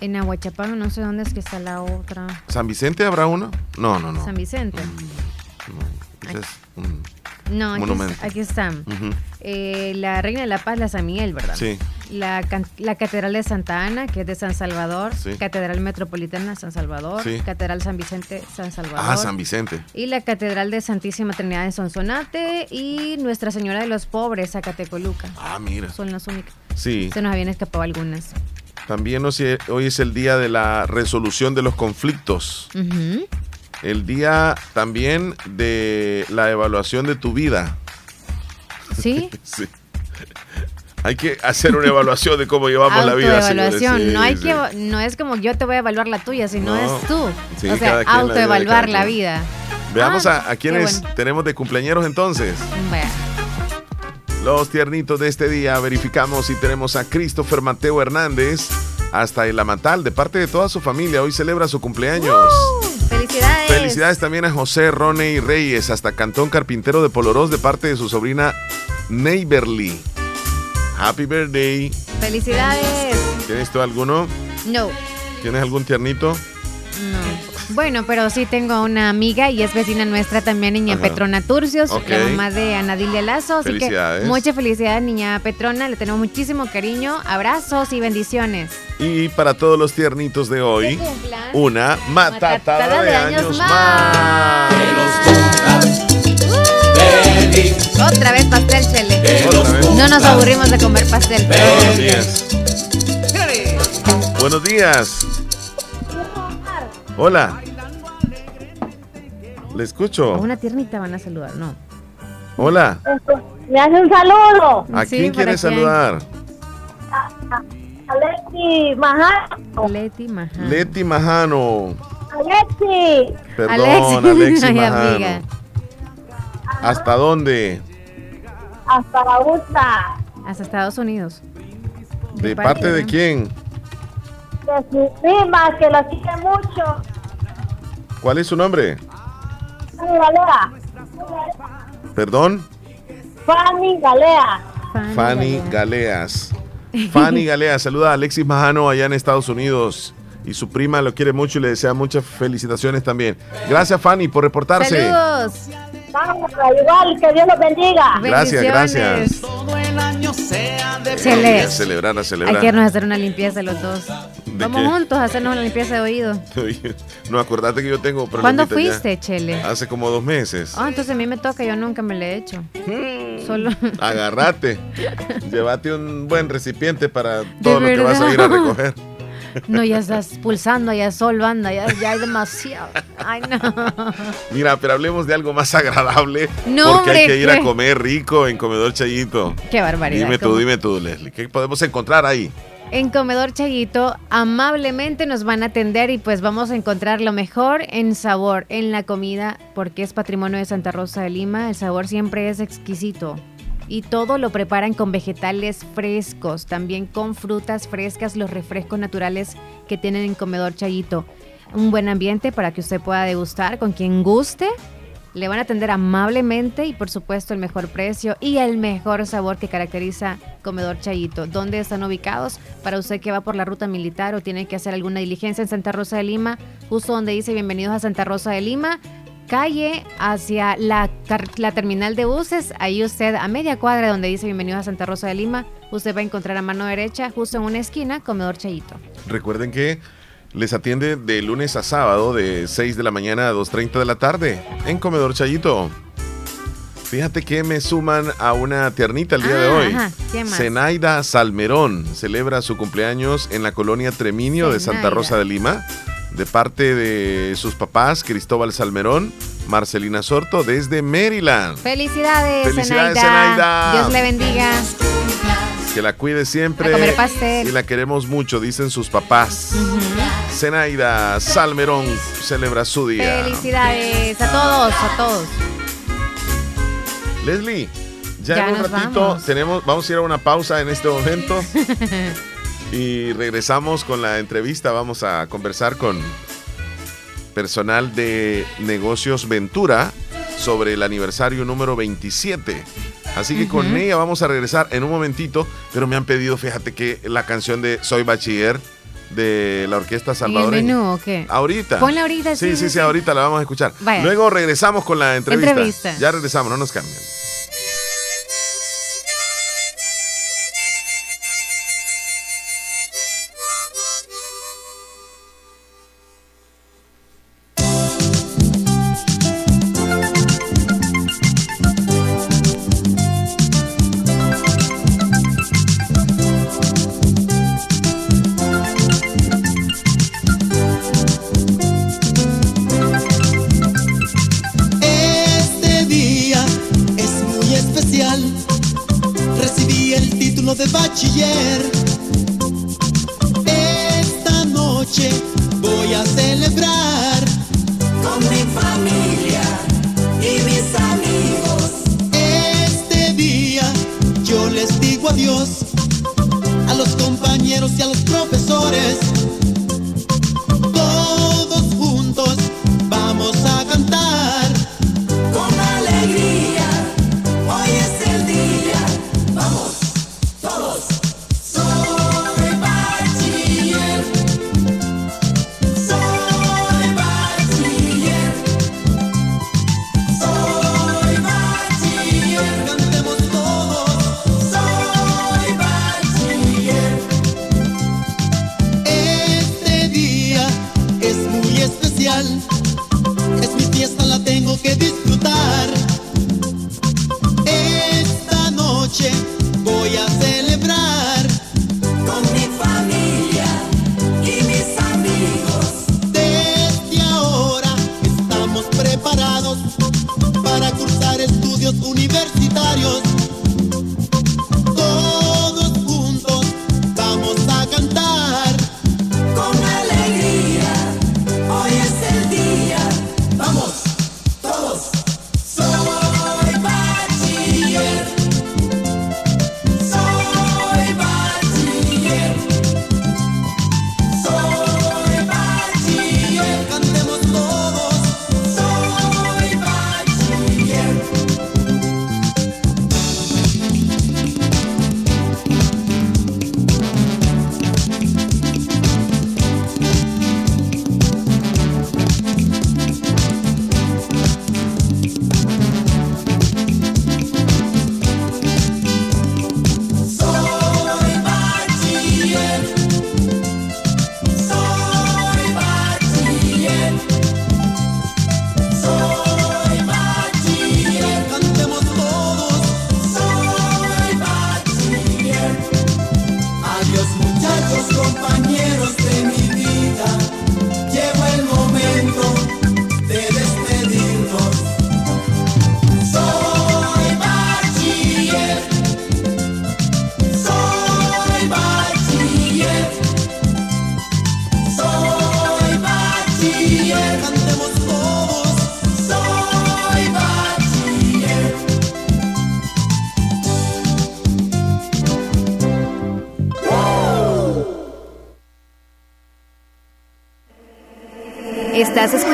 en Aguachapán, no sé dónde es que está la otra. ¿San Vicente habrá uno? No, no, no. San Vicente. Ese es un No, aquí, monumento. es- aquí están. Eh, la Reina de la Paz, la San Miguel, ¿verdad? Sí. La, la Catedral de Santa Ana, que es de San Salvador. Sí. Catedral Metropolitana, San Salvador. Sí. Catedral San Vicente, San Salvador. Ah, San Vicente. Y la Catedral de Santísima Trinidad en Sonsonate y Nuestra Señora de los Pobres, Zacatecoluca. Ah, mira. Son las únicas. Sí. Se nos habían escapado algunas. También hoy es el Día de la Resolución de los Conflictos. El día también de la evaluación de tu vida. ¿Sí? Sí. Hay que hacer una evaluación de cómo llevamos la vida. Autoevaluación. Sí, no, hay sí. que, no es como yo te voy a evaluar la tuya, sino No. es tú. Sí, o sea, la autoevaluar la vida. Veamos Ah, a, a quienes bueno. tenemos de cumpleaños entonces. Bueno, Los tiernitos de este día verificamos si tenemos a Christopher Mateo Hernández hasta el Amatal de parte de toda su familia. Hoy celebra su cumpleaños. Felicidades. Felicidades también a José Roney Reyes hasta Cantón Carpintero de Polorós de parte de su sobrina Neighborly. Happy birthday. Felicidades. ¿Tienes tú alguno? No, ¿Tienes algún tiernito? no. Bueno, pero sí tengo una amiga y es vecina nuestra también, niña Ajá. Petrona Turcios, Ok. la mamá de Anadilia Lazo. Así Felicidades. que mucha felicidad, niña Petrona. Le tenemos muchísimo cariño, abrazos y bendiciones. Y para todos los tiernitos de hoy, una matatada, Matatada de, de años, años más. más. Otra vez pastel, Chele. Vez. No nos aburrimos de comer pastel. Buenos días. Buenos días. Hola. Le A escucho. una tiernita van a saludar, no. Hola. Me hace un saludo. ¿A Sí, quién ¿para quiere saludar? Alexi Majano. Leti Majano. Leti Majano. Alexi. Perdón, Alexi Ay, Majano. amiga. ¿Hasta dónde? Hasta la. Hasta Estados Unidos. ¿De parte de quién? De sus primas que la quiere mucho. ¿Cuál es su nombre? Fanny Galea. Perdón. Fanny Galea. Fanny Galeas. Fanny Galeas, saluda a Alexis Majano allá en Estados Unidos. Y su prima lo quiere mucho y le desea muchas felicitaciones también. Gracias, Fanny, por reportarse. Saludos. Vamos, igual, que Dios los bendiga. Gracias, gracias. Chele. A celebrar, a Hay celebrar. que irnos a hacer una limpieza los dos. Vamos qué? juntos a hacernos una limpieza de oído. No, acordate que yo tengo ¿Cuándo problemitas ya. fuiste, Chele? Hace como dos meses. Ah, entonces a mí me toca, yo nunca me le he hecho. Solo. Agarrate. Llévate un buen recipiente para todo lo que vas a ir a recoger. No, ya estás pulsando, ya sol, banda, ya, ya hay demasiado. Ay, no. Mira, pero hablemos de algo más agradable. No, porque hay que ir a comer rico en Comedor Chayito. Qué barbaridad. Dime tú, dime tú, Leslie. ¿Qué podemos encontrar ahí? En Comedor Chayito, amablemente nos van a atender y pues vamos a encontrar lo mejor en sabor, en la comida, porque es patrimonio de Santa Rosa de Lima. El sabor siempre es exquisito. Y todo lo preparan con vegetales frescos, también con frutas frescas, los refrescos naturales que tienen en Comedor Chayito. Un buen ambiente para que usted pueda degustar con quien guste. Le van a atender amablemente y por supuesto el mejor precio y el mejor sabor que caracteriza Comedor Chayito. ¿Dónde están ubicados? Para usted que va por la ruta militar o tiene que hacer alguna diligencia en Santa Rosa de Lima, justo donde dice bienvenidos a Santa Rosa de Lima, calle hacia la, terminal de buses, ahí usted a media cuadra donde dice bienvenidos a Santa Rosa de Lima, usted va a encontrar a mano derecha, justo en una esquina, Comedor Chayito. Recuerden que les atiende de lunes a sábado de 6 de la mañana a 2.30 de la tarde en Comedor Chayito. Fíjate que me suman a una tiernita el día de Ah, hoy. ajá, ¿qué más? Zenaida Salmerón celebra su cumpleaños en la colonia Treminio de Santa. Rosa de Lima, de parte de sus papás Cristóbal Salmerón, Marcelina Sorto, desde Maryland. Felicidades, Felicidades, Zenaida. Zenaida. Dios le bendiga. Que la cuide siempre. A comer pastel. Y la queremos mucho, dicen sus papás. Zenaida Salmerón celebra su día. Felicidades a todos, a todos. Leslie, ya, Ya en un ratito vamos. tenemos, vamos a ir a una pausa en este momento y regresamos con la entrevista. Vamos a conversar con personal de Negocios Ventura sobre el aniversario número 27. Así que con ella vamos a regresar en un momentito, pero me han pedido, fíjate que la canción de Soy Bachiller de la Orquesta ¿En el Salvadoreña. menú o qué? Ahorita. Ponla ahorita, sí, Sí, sí, sí, sí, sí. ahorita la vamos a escuchar. Vaya. Luego regresamos con la entrevista. Entrevista. Ya regresamos, no nos cambien.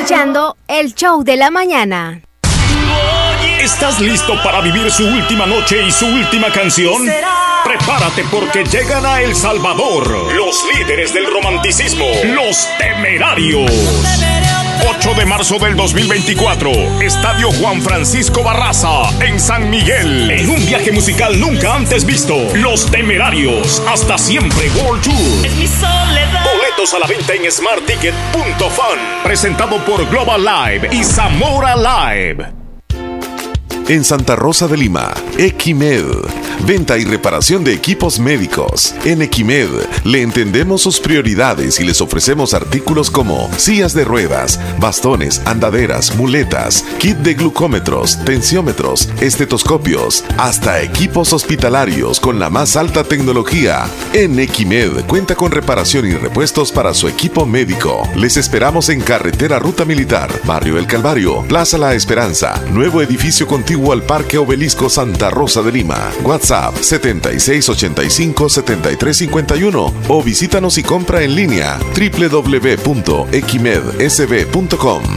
Escuchando el show de la mañana. ¿Estás listo para vivir su última noche y su última canción? Prepárate porque llegan a El Salvador los líderes del romanticismo, los temerarios. 8 de marzo del 2024, Estadio Juan Francisco Barraza, en San Miguel. En un viaje musical nunca antes visto, Los Temerarios, hasta siempre World Tour. A la venta en smartticket.fan. Presentado por Global Live y Zamora Live. En Santa Rosa de Lima, Equimed. Venta y reparación de equipos médicos. En Equimed le entendemos sus prioridades y les ofrecemos artículos como sillas de ruedas, bastones, andaderas, muletas, kit de glucómetros, tensiómetros, estetoscopios, hasta equipos hospitalarios con la más alta tecnología. En Equimed cuenta con reparación y repuestos para su equipo médico. Les esperamos en Carretera Ruta Militar, Barrio El Calvario, Plaza La Esperanza, nuevo edificio contiguo al Parque Obelisco Santa Rosa de Lima. WhatsApp 7685-7351 o visítanos y compra en línea www.equimedsb.com.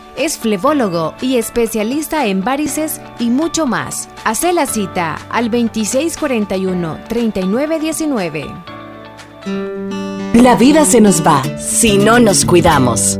Es flebólogo y especialista en varices y mucho más. Hace la cita al 2641-3919. La vida se nos va si no nos cuidamos.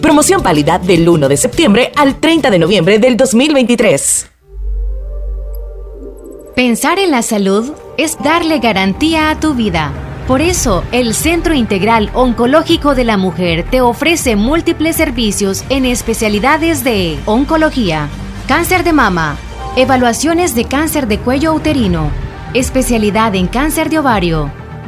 Promoción válida del 1 de septiembre al 30 de noviembre del 2023. Pensar en la salud es darle garantía a tu vida. Por eso, el Centro Integral Oncológico de la Mujer te ofrece múltiples servicios en especialidades de oncología, cáncer de mama, evaluaciones de cáncer de cuello uterino, especialidad en cáncer de ovario,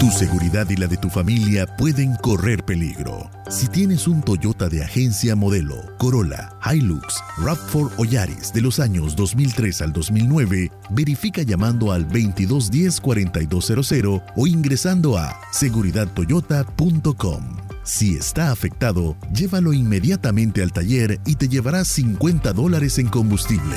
Tu seguridad y la de tu familia pueden correr peligro. Si tienes un Toyota de agencia modelo, Corolla, Hilux, RAV4 o Yaris de los años 2003 al 2009, verifica llamando al 2210-4200 o ingresando a seguridadtoyota.com. Si está afectado, llévalo inmediatamente al taller y te llevarás 50 dólares en combustible.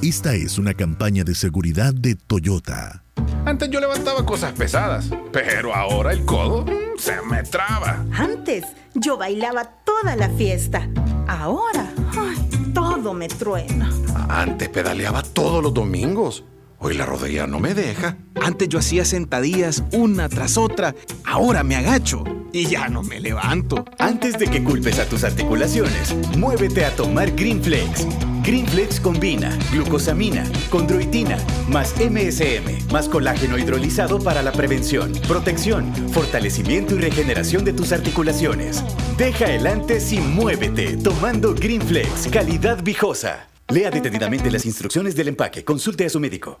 Esta es una campaña de seguridad de Toyota. Antes yo levantaba cosas pesadas, pero ahora el codo mm, se me traba. Antes yo bailaba toda la fiesta. Ahora, ay, todo me truena. Antes pedaleaba todos los domingos. Hoy la rodilla no me deja. Antes yo hacía sentadillas una tras otra. Ahora me agacho y ya no me levanto. Antes de que culpes a tus articulaciones, muévete a tomar Greenflex. Greenflex combina glucosamina, condroitina, más MSM, más colágeno hidrolizado para la prevención, protección, fortalecimiento y regeneración de tus articulaciones. Deja el antes y muévete tomando Greenflex, calidad viejosa. Lea detenidamente las instrucciones del empaque. Consulte a su médico.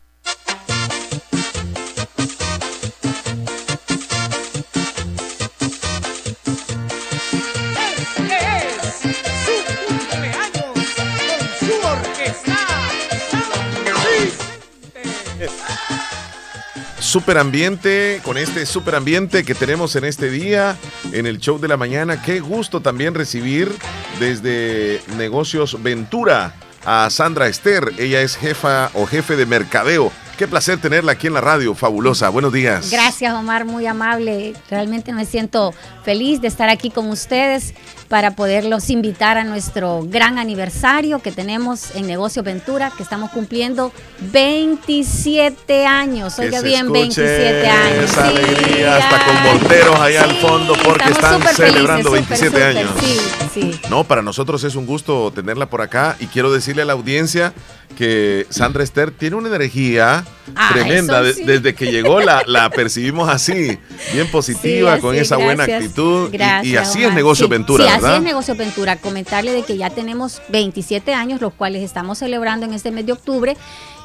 Super ambiente, con este super ambiente que tenemos en este día, en el show de la mañana. Qué gusto también recibir desde Negocios Ventura a Sandra Esther. Ella es jefa o jefe de mercadeo. Qué placer tenerla aquí en la radio, fabulosa. Buenos días. Gracias, Omar, muy amable. Realmente me siento feliz de estar aquí con ustedes para poderlos invitar a nuestro gran aniversario que tenemos en Negocio Ventura, que estamos cumpliendo 27 años. Oiga bien, escuche 27 años. Esa Sí, alegría, hasta con monteros allá al fondo, porque están felices, celebrando súper, 27 súper, años. Sí, sí. No, para nosotros es un gusto tenerla por acá y quiero decirle a la audiencia que Sandra Esther tiene una energía Ah, tremenda. sí. Desde que llegó la, la percibimos así, bien positiva, Sí, con esa buena gracias. actitud. Y- y, Gracias, así es. Negocio Sí, Ventura, sí, ¿verdad? así es Negocio Ventura. Comentarle de que ya tenemos 27 años, los cuales estamos celebrando en este mes de octubre,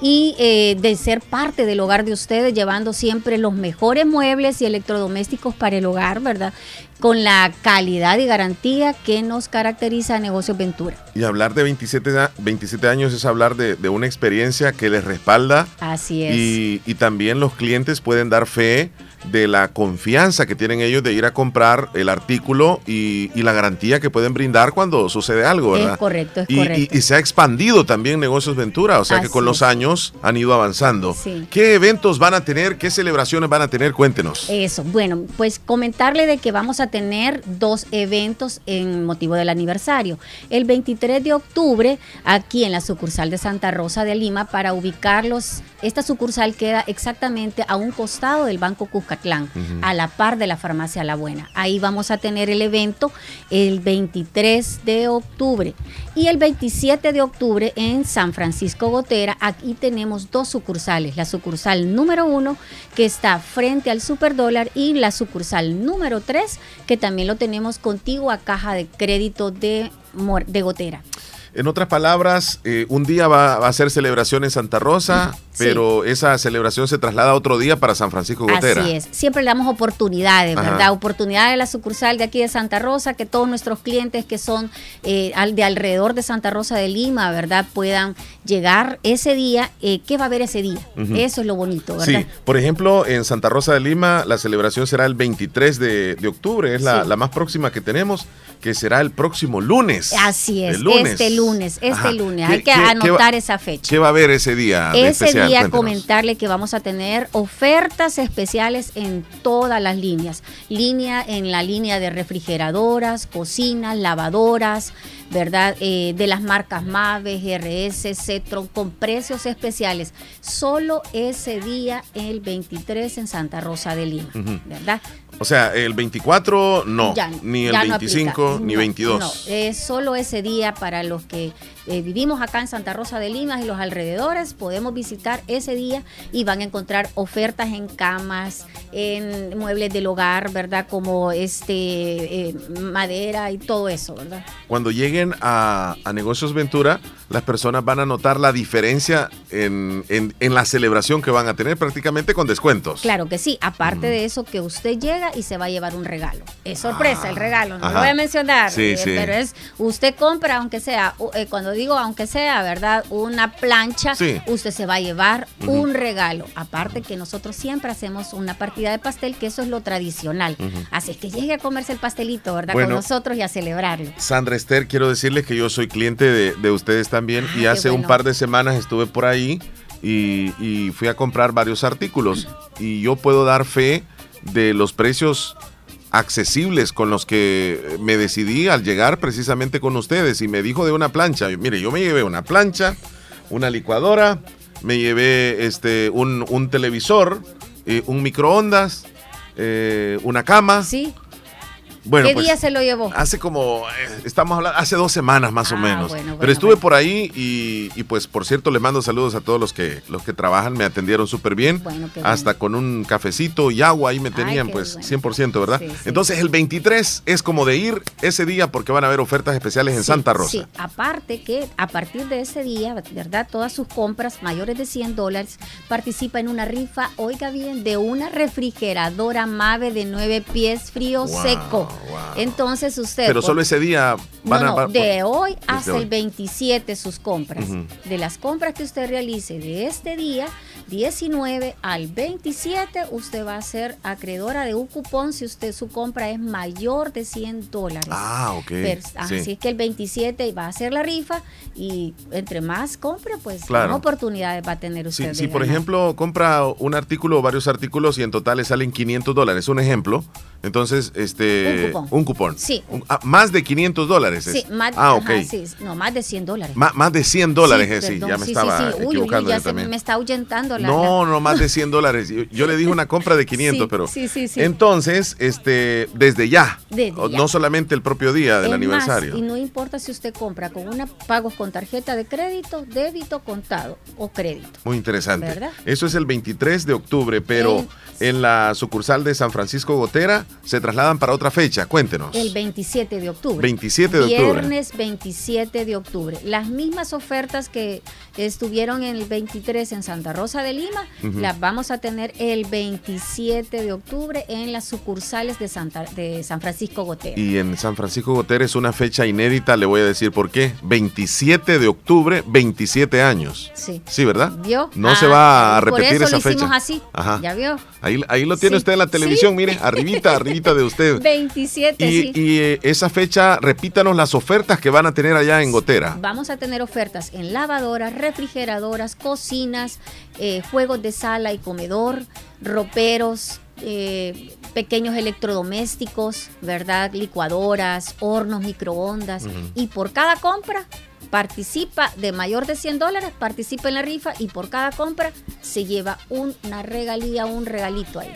y eh, de ser parte del hogar de ustedes, llevando siempre los mejores muebles y electrodomésticos para el hogar, ¿verdad? Con la calidad y garantía que nos caracteriza a Negocio Ventura. Y hablar de 27, a- 27 años es hablar de, de una experiencia que les respalda Así es. Y, también los clientes pueden dar fe de la confianza que tienen ellos de ir a comprar el artículo y, y la garantía que pueden brindar cuando sucede algo, Es ¿verdad? correcto, es y, correcto. y se ha expandido también Negocios Ventura, o sea que con los es. años han ido avanzando. Sí. ¿Qué eventos van a tener? ¿Qué celebraciones van a tener? Cuéntenos. Eso, bueno, pues comentarle de que vamos a tener dos eventos en motivo del aniversario. El 23 de octubre, aquí en la sucursal de Santa Rosa de Lima, para ubicarlos, esta sucursal queda exactamente a un costado del Banco Cuscatlán, Ujú. a la par de la farmacia La Buena. Ahí vamos a tener el evento el 23 de octubre. Y el 27 de octubre en San Francisco Gotera, aquí tenemos dos sucursales. La sucursal número uno, que está frente al Superdólar, y la sucursal número 3, que también lo tenemos contigo a caja de crédito de, Gotera. En otras palabras, eh, un día va, va a ser celebración en Santa Rosa, Sí. pero esa celebración se traslada a otro día para San Francisco Gotera. Así es. Siempre le damos oportunidades, Ajá. ¿verdad? Oportunidades de la sucursal de aquí de Santa Rosa, que todos nuestros clientes que son eh, de alrededor de Santa Rosa de Lima, ¿verdad? Puedan llegar ese día. Eh, ¿Qué va a haber ese día? Eso es lo bonito, ¿verdad? Sí, por ejemplo, en Santa Rosa de Lima la celebración será el 23 de, de octubre, es la, Sí. la más próxima que tenemos, que será el próximo lunes. Así es, El lunes. este lunes, este Ajá. lunes. ¿Qué- Hay que anotar esa fecha. ¿Qué va a haber ese día? Ese especial? Cuéntenos. comentarle que vamos a tener ofertas especiales en todas las líneas. Línea en la línea de refrigeradoras, cocinas, lavadoras, ¿verdad? Eh, de las marcas Mave, GRS, Cetron, con precios especiales. Solo ese día, el 23 en Santa Rosa de Lima. ¿verdad? O sea, el 24 no, Ya, ni el ya no 25 aplica. ni No, 22. No, es solo ese día para los que eh, vivimos acá en Santa Rosa de Lima y los alrededores. Podemos visitar ese día y van a encontrar ofertas en camas, en muebles del hogar, ¿verdad? Como este eh, madera y todo eso, ¿verdad? Cuando lleguen a, a Negocios Ventura, las personas van a notar la diferencia en, en- en la celebración que van a tener prácticamente con descuentos. Claro que sí. Aparte de eso, que usted llega y se va a llevar un regalo. Es sorpresa el regalo, no ajá. lo voy a mencionar, Sí, eh, sí. pero es usted compra, aunque sea, cuando digo aunque sea, ¿verdad? Una plancha, Sí. usted se va a llevar un regalo. Aparte que nosotros siempre hacemos una partida de pastel, que eso es lo tradicional. Así es que llegue a comerse el pastelito, ¿verdad? Bueno. Con nosotros y a celebrarlo. Sandra Esther, quiero decirles que yo soy cliente de, de ustedes también y Ah, qué hace un par de semanas estuve por ahí y, y fui a comprar varios artículos y yo puedo dar fe de los precios accesibles con los que me decidí al llegar precisamente con ustedes y me dijo de una plancha. Mire, yo me llevé una plancha, una licuadora, me llevé este un, un televisor, eh, un microondas, eh, una cama. Sí. Bueno, ¿Qué pues, día se lo llevó? Hace como, eh, estamos hablando, hace dos semanas más o Ah, menos. bueno, Pero estuve bueno. por ahí y, y, pues por cierto le mando saludos a todos los que, los que trabajan, me atendieron súper bien. Hasta con un cafecito y agua ahí me tenían qué pues bueno. 100%, ¿verdad? Sí, sí. Entonces el 23 es como de ir ese día porque van a haber ofertas especiales en Sí, Santa Rosa. Sí, aparte que a partir de ese día, ¿verdad? Todas sus compras mayores de 100 dólares participa en una rifa, oiga bien, de una refrigeradora Mave de 9 pies frío Wow, seco. Entonces usted... Pero por- solo ese día Van no, a- no, de hoy hasta hoy. el 27 sus compras. De las compras que usted realice de este día, 19 al 27, usted va a ser acreedora de un cupón si usted su compra es mayor de 100 dólares. Ah, ok. Per- Sí. Así es que el 27 va a ser la rifa y entre más compre, pues Claro. más oportunidades va a tener Si, usted. si de por ganar. ejemplo compra un artículo o varios artículos y en total le salen 500 dólares, un ejemplo, entonces este Un cupón. un cupón. Sí. Un- ah, más de 500 dólares. es. Sí, más, ah, ajá, ok. sí, no, más de 100 dólares. Más de 100 dólares, Sí, sí, perdón, ya me sí, sí, estaba sí. Uy, uy, uy, equivocando ya se también. me está ahuyentando No, no más de 100 dólares. Yo, yo le dije una compra de 500, Sí, pero sí, sí, sí. entonces, este, desde ya, Desde ya. no solamente el propio día del Es aniversario. Más, y no importa si usted compra con una pagos con tarjeta de crédito, débito, contado o crédito. Muy interesante. ¿Verdad? Eso es el 23 de octubre, pero en la sucursal de San Francisco Gotera se trasladan para otra fecha. Cuéntenos. El 27 de octubre. 27 de octubre. Viernes 27 de octubre. Las mismas ofertas que estuvieron en el 23 en Santa Rosa de Lima, Ujú. las vamos a tener el 27 de octubre en las sucursales de, Santa, de San Francisco Gotera. Y en San Francisco Gotera es una fecha inédita, le voy a decir por qué. 27 de octubre, 27 años. Sí. Sí, ¿verdad? ¿Vio? No se Ah, va a por repetir eso esa lo hicimos fecha. así. Ajá. ¿Ya vio? Ahí, ahí lo tiene Sí. usted en la televisión, Sí. mire, arribita, arribita de usted. 27, Y, sí. y, eh, esa fecha, repítanos las ofertas que van a tener allá en Gotera. Vamos a tener ofertas en lavadoras, refrigeradoras, cocinas, eh, juegos de sala y comedor, roperos, eh, pequeños electrodomésticos, ¿verdad? Licuadoras, hornos, microondas. Y por cada compra participa de mayor de 100 dólares, participa en la rifa y por cada compra se lleva una regalía, un regalito ahí.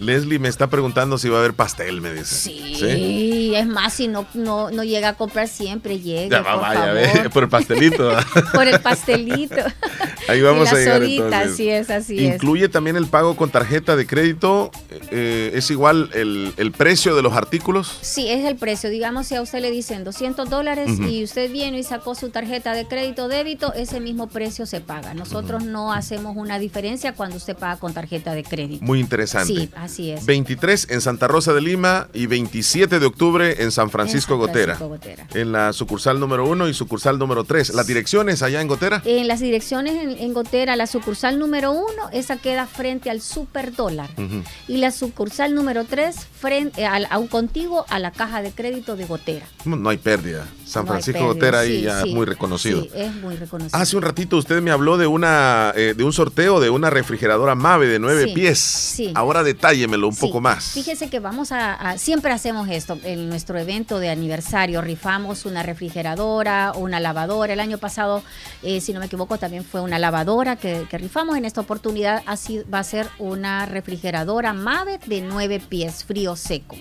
Leslie me está preguntando si va a haber pastel, me dice. Sí, es más, si no, no, no llega a comprar siempre, llega. Ya va, por vaya, favor. ve, por el pastelito. por el pastelito. Ahí vamos y a llegar sodita, entonces. así es, así es. Incluye también el pago con tarjeta de crédito. eh, es igual el, el precio de los artículos. Sí, es el precio. Digamos, si a usted le dicen 200 dólares y usted viene y sacó su tarjeta de crédito débito, ese mismo precio se paga. Nosotros no hacemos una diferencia cuando usted paga con tarjeta de crédito. Muy interesante. Sí, así es. 23 en Santa Rosa de Lima y 27 de octubre en San Francisco, En San Gotera. Francisco Gotera. En la sucursal número 1 y sucursal número 3. ¿Las direcciones allá en Gotera? En las direcciones en, en Gotera, la sucursal número uno, esa queda frente al super dólar. Ujú. Y la sucursal número 3, frente al, a un contiguo a la caja de crédito de Gotera. No, no hay pérdida. San No Francisco pérdida, Gotera ahí sí, ya sí, muy reconocido. Sí, es muy reconocido. Hace un ratito usted me habló de una eh, de un sorteo de una refrigeradora Mave de 9 Sí, pies. sí. Ahora detállemelo un Sí, poco más. Fíjese que vamos a, a- siempre hacemos esto en nuestro evento de aniversario, rifamos una refrigeradora, una lavadora. El año pasado, eh, si no me equivoco, también fue una lavadora que, que rifamos. En esta oportunidad así va a ser una refrigeradora Mave de nueve pies, frío seco.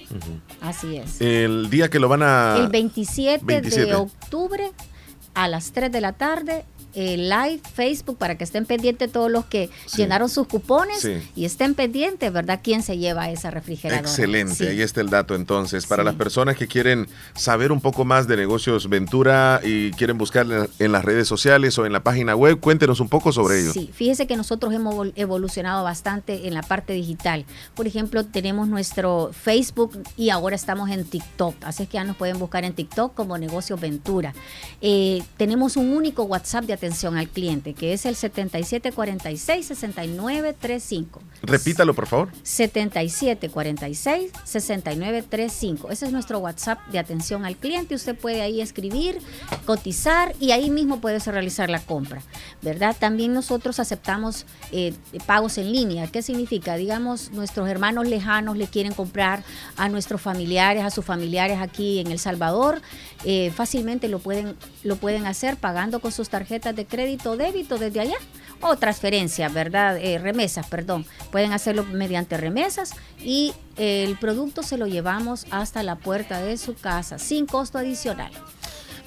Así es. El día que lo van a El 27, 27. de octubre a las 3 de la tarde. eh, live Facebook para que estén pendientes todos los que llenaron sus cupones Sí. y estén pendientes, ¿verdad? ¿Quién se lleva esa refrigeradora? Excelente, Sí. ahí está el dato entonces. Para las personas que quieren saber un poco más de negocios Ventura y quieren buscar en- las redes sociales o en la página web, cuéntenos un poco sobre ello. Sí, fíjese que nosotros hemos evol- evolucionado bastante en la parte digital. Por ejemplo, tenemos nuestro Facebook y ahora estamos en TikTok. Así es que ya nos pueden buscar en TikTok como Negocios Ventura. Eh, tenemos un único WhatsApp de atención al cliente que es el 7746-6935. Repítalo, por favor. 7746-6935. Ese es nuestro WhatsApp de atención al cliente. Usted puede ahí escribir, cotizar y ahí mismo puede realizar la compra, ¿verdad? También nosotros aceptamos eh, pagos en línea. ¿Qué significa? Digamos, nuestros hermanos lejanos le quieren comprar a nuestros familiares, a sus familiares aquí en El Salvador, eh, fácilmente lo pueden, lo pueden hacer pagando con sus tarjetas de crédito o débito desde allá o transferencias, ¿verdad? Eh, remesas, perdón. Pueden hacerlo mediante remesas y el producto se lo llevamos hasta la puerta de su casa sin costo adicional.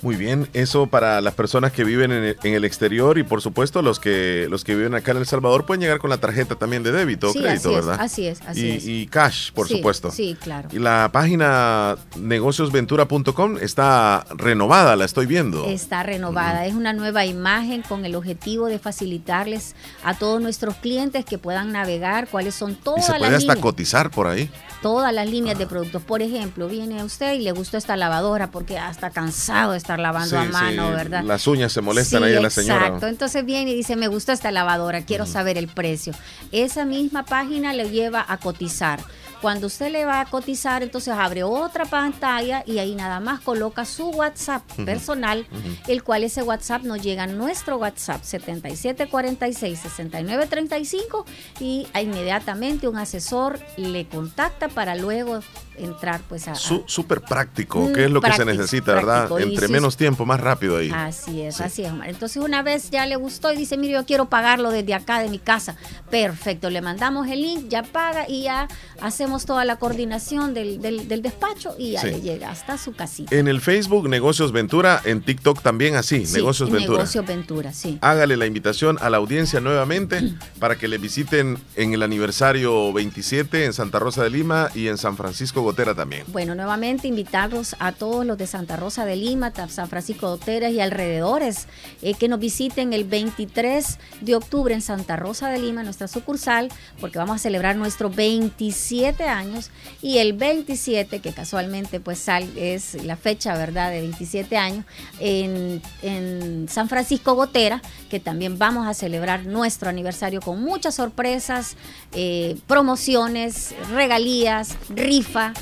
Muy bien, eso para las personas que viven en el, en el exterior y por supuesto los que los que viven acá en El Salvador pueden llegar con la tarjeta también de débito o crédito, así es, ¿verdad? así es, así y, es. y cash, por Sí, supuesto. Sí, claro. Y la página negociosventura.com está renovada, la estoy viendo. Está renovada, es una nueva imagen con el objetivo de facilitarles a todos nuestros clientes que puedan navegar cuáles son todas se las puede hasta líneas. cotizar por ahí. todas las líneas de productos. Por ejemplo, viene usted y le gustó esta lavadora porque ya está cansado de estar lavando a mano, sí, ¿verdad? Las uñas se molestan Sí, ahí a la señora. Exacto. Entonces viene y dice, me gusta esta lavadora, quiero saber el precio. Esa misma página le lleva a cotizar. Cuando usted le va a cotizar, entonces abre otra pantalla y ahí nada más coloca su WhatsApp personal, el cual ese WhatsApp nos llega a nuestro WhatsApp 7746-6935 y inmediatamente un asesor le contacta para luego entrar pues a... Súper práctico, Mm, que es lo que se necesita, ¿verdad? Entre menos tiempo, más rápido ahí. Así es, así es, Omar. Entonces una vez ya le gustó y dice, mire, yo quiero pagarlo desde acá, de mi casa. Perfecto, le mandamos el link, ya paga y ya hacemos toda la coordinación del, del- del despacho y ya Sí. le llega hasta su casita. En el Facebook Negocios Ventura, en TikTok también así, Sí, Negocios Ventura. Negocios Ventura, sí. Hágale la invitación a la audiencia nuevamente para que le visiten en el aniversario 27 en Santa Rosa de Lima y en San Francisco Gotera también. Bueno, nuevamente invitarlos a todos los de Santa Rosa de Lima, San Francisco de Oteras y alrededores eh, que nos visiten el 23 de octubre en Santa Rosa de Lima, nuestra sucursal, porque vamos a celebrar nuestros 27 años y el 27, que casualmente pues es la fecha, ¿verdad?, de 27 años, en, en San Francisco Gotera, que también vamos a celebrar nuestro aniversario con muchas sorpresas, eh, promociones, regalías, rifa.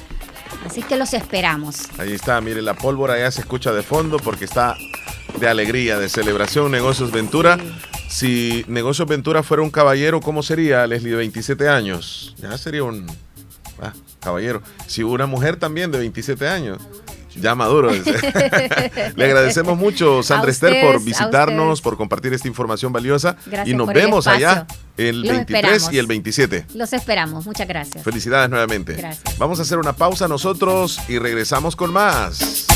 Así que los esperamos. Ahí está, mire, la pólvora ya se escucha de fondo porque está de alegría, de celebración, Negocios Ventura. Si Negocios Ventura fuera un caballero, ¿cómo sería, Leslie, de 27 años? Ya sería un ah, caballero. Si una mujer también de 27 años, ya maduro. Le agradecemos mucho, Sandra Esther, por visitarnos, por compartir esta información valiosa. Gracias y nos por vemos allá el Los 23 esperamos. y el 27. Los esperamos. Muchas gracias. Felicidades nuevamente. Gracias. Vamos a hacer una pausa nosotros y regresamos con más.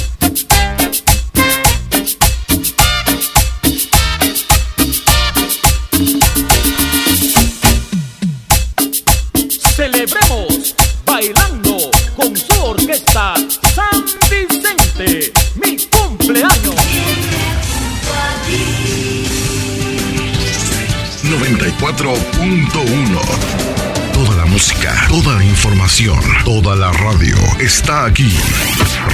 94.1. Toda la música, toda la información, toda la radio está aquí.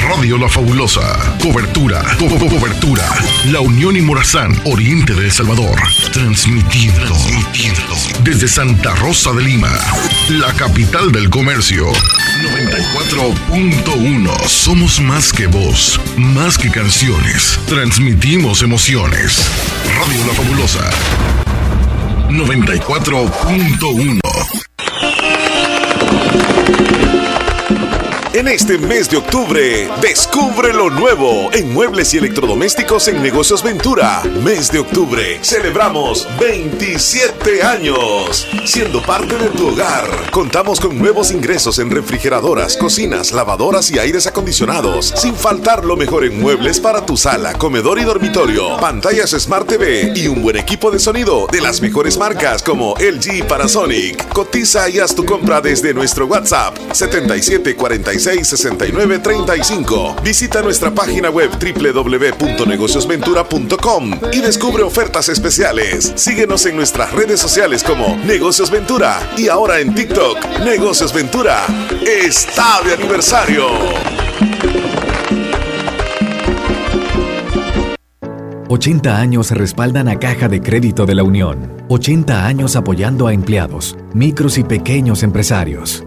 Radio La Fabulosa. Cobertura, co- co- cobertura. La Unión y Morazán, Oriente de El Salvador. Transmitiendo, transmitiendo. Desde Santa Rosa de Lima, la capital del comercio. 94.1. Somos más que voz, más que canciones. Transmitimos emociones. Radio La Fabulosa. 94.1. En este mes de octubre, descubre lo nuevo en muebles y electrodomésticos en Negocios Ventura. Mes de octubre, celebramos 27 años. Siendo parte de tu hogar, contamos con nuevos ingresos en refrigeradoras, cocinas, lavadoras y aires acondicionados. Sin faltar lo mejor en muebles para tu sala, comedor y dormitorio. Pantallas Smart TV y un buen equipo de sonido de las mejores marcas como LG y Panasonic. Cotiza y haz tu compra desde nuestro WhatsApp 7746 69 35. Visita nuestra página web www.negociosventura.com y descubre ofertas especiales. Síguenos en nuestras redes sociales como Negocios Ventura y ahora en TikTok, Negocios Ventura está de aniversario. 80 años respaldan a Caja de Crédito de la Unión. 80 años apoyando a empleados, micros y pequeños empresarios.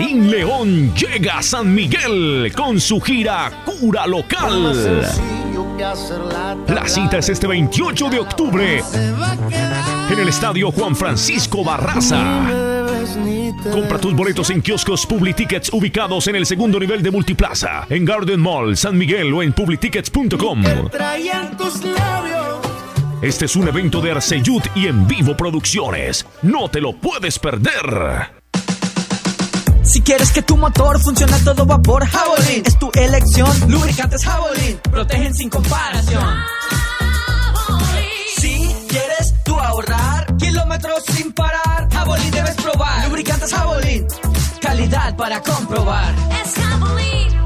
Karim León llega a San Miguel con su gira Cura Local. La cita es este 28 de octubre en el estadio Juan Francisco Barraza. Compra tus boletos en kioscos Publitickets ubicados en el segundo nivel de Multiplaza, en Garden Mall, San Miguel o en publitickets.com. Este es un evento de Arceyud y en vivo producciones. No te lo puedes perder. Si quieres que tu motor funcione a todo vapor, Javelin es tu elección. Lubricantes Javelin protegen sin comparación. Si quieres tú ahorrar kilómetros sin parar, Javelin debes probar. Lubricantes Javelin, calidad para comprobar. Es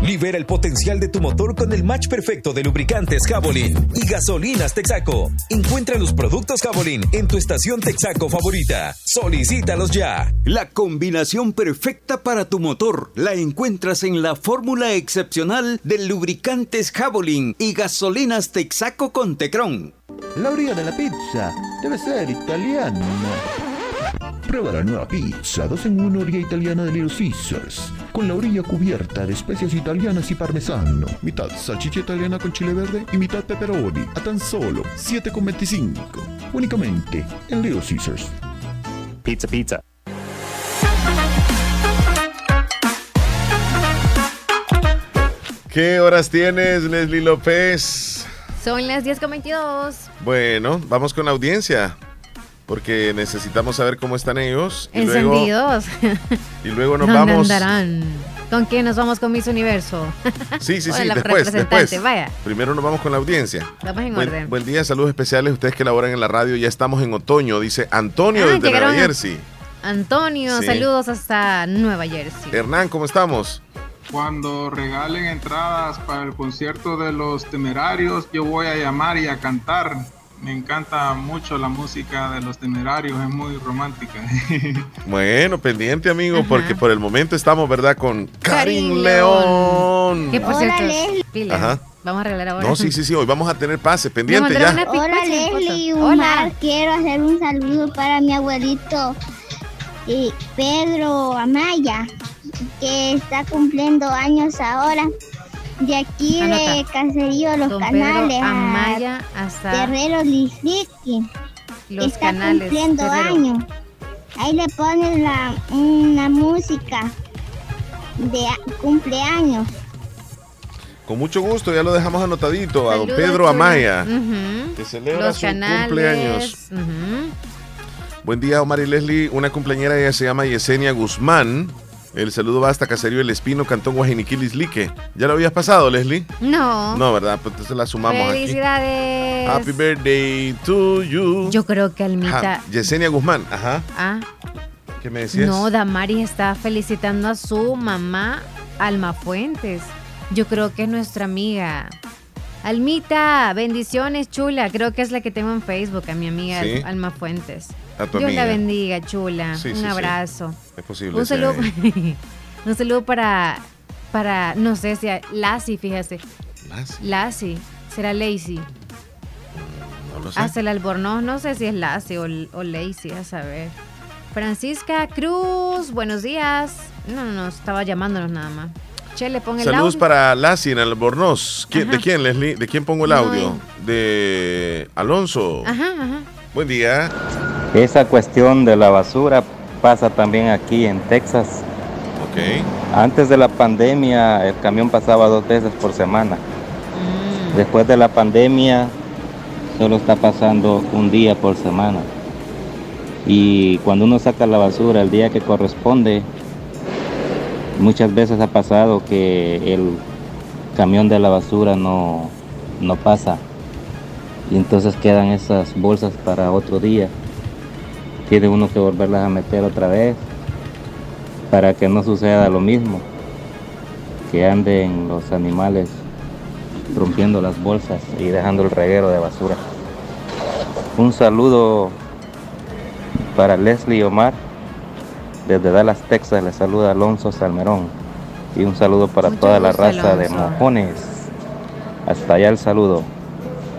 Libera el potencial de tu motor con el match perfecto de lubricantes Javelin y gasolinas Texaco. Encuentra los productos Javelin en tu estación Texaco favorita. Solicítalos ya. La combinación perfecta para tu motor la encuentras en la fórmula excepcional de lubricantes Javelin y gasolinas Texaco con Tecron. La orilla de la pizza debe ser italiana. Prueba la nueva pizza 2 en 1 orilla italiana de Little Caesars. Con la orilla cubierta de especias italianas y parmesano. Mitad salchicha italiana con chile verde y mitad pepperoni. A tan solo 7,25. Únicamente en Little Caesars. Pizza, pizza. ¿Qué horas tienes, Leslie López? Son las 10.22. Bueno, vamos con la audiencia. Porque necesitamos saber cómo están ellos. Y luego, Encendidos. y luego nos ¿Dónde vamos. andarán? ¿Con quién nos vamos con Miss Universo? Sí, sí, sí, la después, después. Vaya, Primero nos vamos con la audiencia. vamos en Buen, orden. buen día, saludos especiales. Ustedes que laboran en la radio, ya estamos en otoño, dice Antonio Ah, desde Nueva a- Jersey. Antonio, Sí. saludos hasta Nueva Jersey. Hernán, ¿cómo estamos? Cuando regalen entradas para el concierto de los temerarios, yo voy a llamar y a cantar. Me encanta mucho la música de los temerarios, es muy romántica. Bueno, pendiente, amigo, porque por el momento estamos, ¿verdad? Con Karim Karim León. Que por Hola, cierto. Ajá. Vamos a arreglar ahora. No, sí, sí, sí, hoy vamos a tener pase, pendiente ya. Hola Leslie foto. Umar, quiero hacer un saludo para mi abuelito y Pedro Amaya, que está cumpliendo años ahora. De aquí de Anota. Caserío Los Don Canales Pedro a Amaya hasta Terrero Lisliqui, que Los está Canales. cumpliendo Terrero. años. Ahí le ponen la, una música de cumpleaños. Con mucho gusto, ya lo dejamos anotadito a don Saludos, Pedro. Amaya, Ujú. que celebra Los su canales. cumpleaños. Buen día, Omar y Leslie. Una cumpleañera, ella se llama Yesenia Guzmán. El saludo va hasta Caserío El Espino, Cantón Guajiniquilis, Lique. ¿Ya lo habías pasado, Leslie? No. No, ¿verdad? Pues entonces la sumamos aquí. Felicidades. Happy birthday to you. Yo creo que Almita. Ajá, Yesenia Guzmán, ajá. Ah, ¿Qué me decías? no, Damaris está felicitando a su mamá, Alma Fuentes. Yo creo que es nuestra amiga. Almita, bendiciones, chula. Creo que es la que tengo en Facebook, a mi amiga Sí. Alma Fuentes. A tu Dios amiga. la bendiga, chula. Sí, Un sí, sí. abrazo. Es posible. Un saludo, un saludo para, para, no sé si, Lassie, fíjese. Lassie. Lassie, será Lazy. No lo sé. Hasta el albornoz, no sé si es Lassie o, o Lazy, a saber. Francisca Cruz, buenos días. No, no, no, estaba llamándonos nada más. Che, le pon el Saludos audio. para Lassie en Albornoz. ¿Quién- ¿De quién, Leslie? ¿De quién pongo el No, audio? De Alonso. Ajá, ajá. Buen día. Esa cuestión de la basura pasa también aquí en Texas. Ok. Antes de la pandemia el camión pasaba dos veces por semana Después de la pandemia, solo está pasando un día por semana. Y cuando uno saca la basura el día que corresponde, muchas veces ha pasado que el camión de la basura no, no pasa. Y entonces quedan esas bolsas para otro día. Tiene uno que volverlas a meter otra vez para que no suceda lo mismo. Que anden los animales rompiendo las bolsas y dejando el reguero de basura. Un saludo para Leslie Omar. Desde Dallas, Texas, le saluda Alonso Salmerón. Y un saludo para Mucho toda la raza de mojones. Hasta allá el saludo.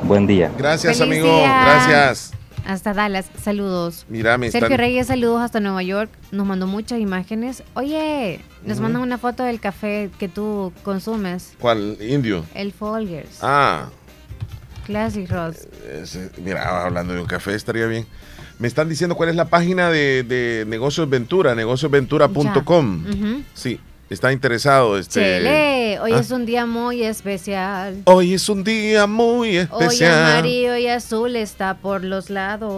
Buen día. Gracias, Feliz amigo. día. Gracias. Hasta Dallas, saludos. Mira, me Sergio están- Reyes, saludos hasta Nueva York. Nos mandó muchas imágenes. Oye, nos mandan una foto del café que tú consumes. ¿Cuál? Indio. El Folgers. Ah, Classic Ross. ese- mira, hablando de un café estaría bien. Me están diciendo cuál es la página de, de Negocios Ventura, negociosventura.com. Ya. Ujú. Sí, está interesado. Este, Chele, hoy ¿Ah? es un día muy especial. Hoy es un día muy Hoy especial. amarillo y azul está por los lados.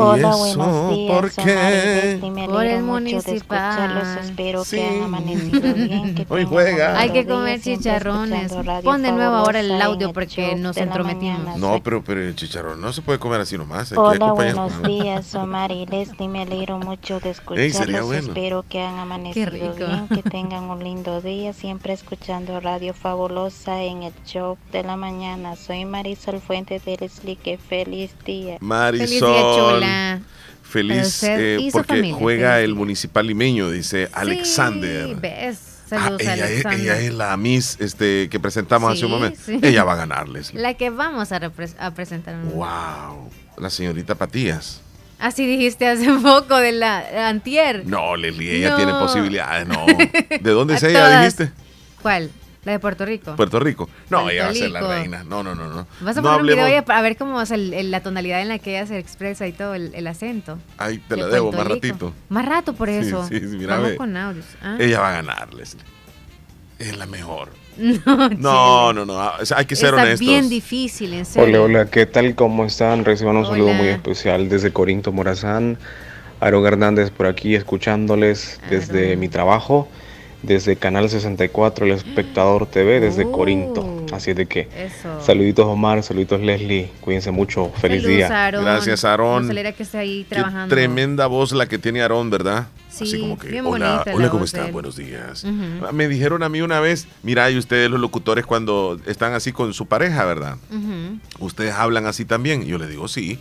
Hola, ¿Y eso buenos días, por qué? Maribel, me Por el escucharlos, municipal. espero Sí. que hayan amanecido bien, que Hoy juega. Hay que comer chicharrones. Pon de nuevo ahora el audio porque nos entrometimos. No, pero, pero el chicharrón no se puede comer así nomás. Hay Hola, buenos días, soy Mari Leslie, me alegro mucho de Ey, sería escucharlos, bueno. espero que hayan amanecido rico. bien, que tengan un lindo día, siempre escuchando Radio Fabulosa en el show de la mañana. Soy Marisol Fuentes de Leslie, que feliz día. Marisol. Feliz día, chula. Feliz eh, porque familia, juega feliz el municipal limeño, dice Alexander. Sí, ves. Ah, Saludos, ella, es, Alexander. ella es la Miss este, que presentamos hace un momento. sí. Ella va a ganarles. La que vamos a, repres- a presentar. Wow. La señorita Patías. Así dijiste hace poco de la de antier. No, Leslie, ella No. tiene posibilidades. No. ¿De dónde es ella, todas. dijiste? ¿Cuál? La de Puerto Rico. Puerto Rico. No, Puerto ella va a ser la reina. No, no, no, no. Vas a no poner un video oye, a ver cómo es el- el- la tonalidad en la que ella se expresa y todo, el, el acento. Ay, te la debo Puerto más Rico. ratito. Más rato por eso. sí, sí, mira, Vamos ve. con audios. Ah. Ella va a ganar, Leslie. Es la mejor. No, No, no, sea, hay que ser Está honestos. bien difícil, en serio. Hola, hola, ¿qué tal? ¿Cómo están? Reciban un saludo muy especial desde Corinto Morazán. Aaron Hernández por aquí escuchándoles desde mi trabajo, desde Canal 64, El Espectador TV, desde Uh. Corinto. Así de que, Eso. saluditos Omar, saluditos Leslie, cuídense mucho, feliz Saludos, día. Aarón. Gracias, Aarón. Nos alegra que esté ahí Qué trabajando. tremenda voz la que tiene Aarón, ¿verdad? Sí, Así como que, bien hola, ¿cómo están? Buenos días. Ujú. Me dijeron a mí una vez, mira, y ustedes los locutores cuando están así con su pareja, ¿verdad? ¿Ustedes hablan así también? Y yo les digo, sí.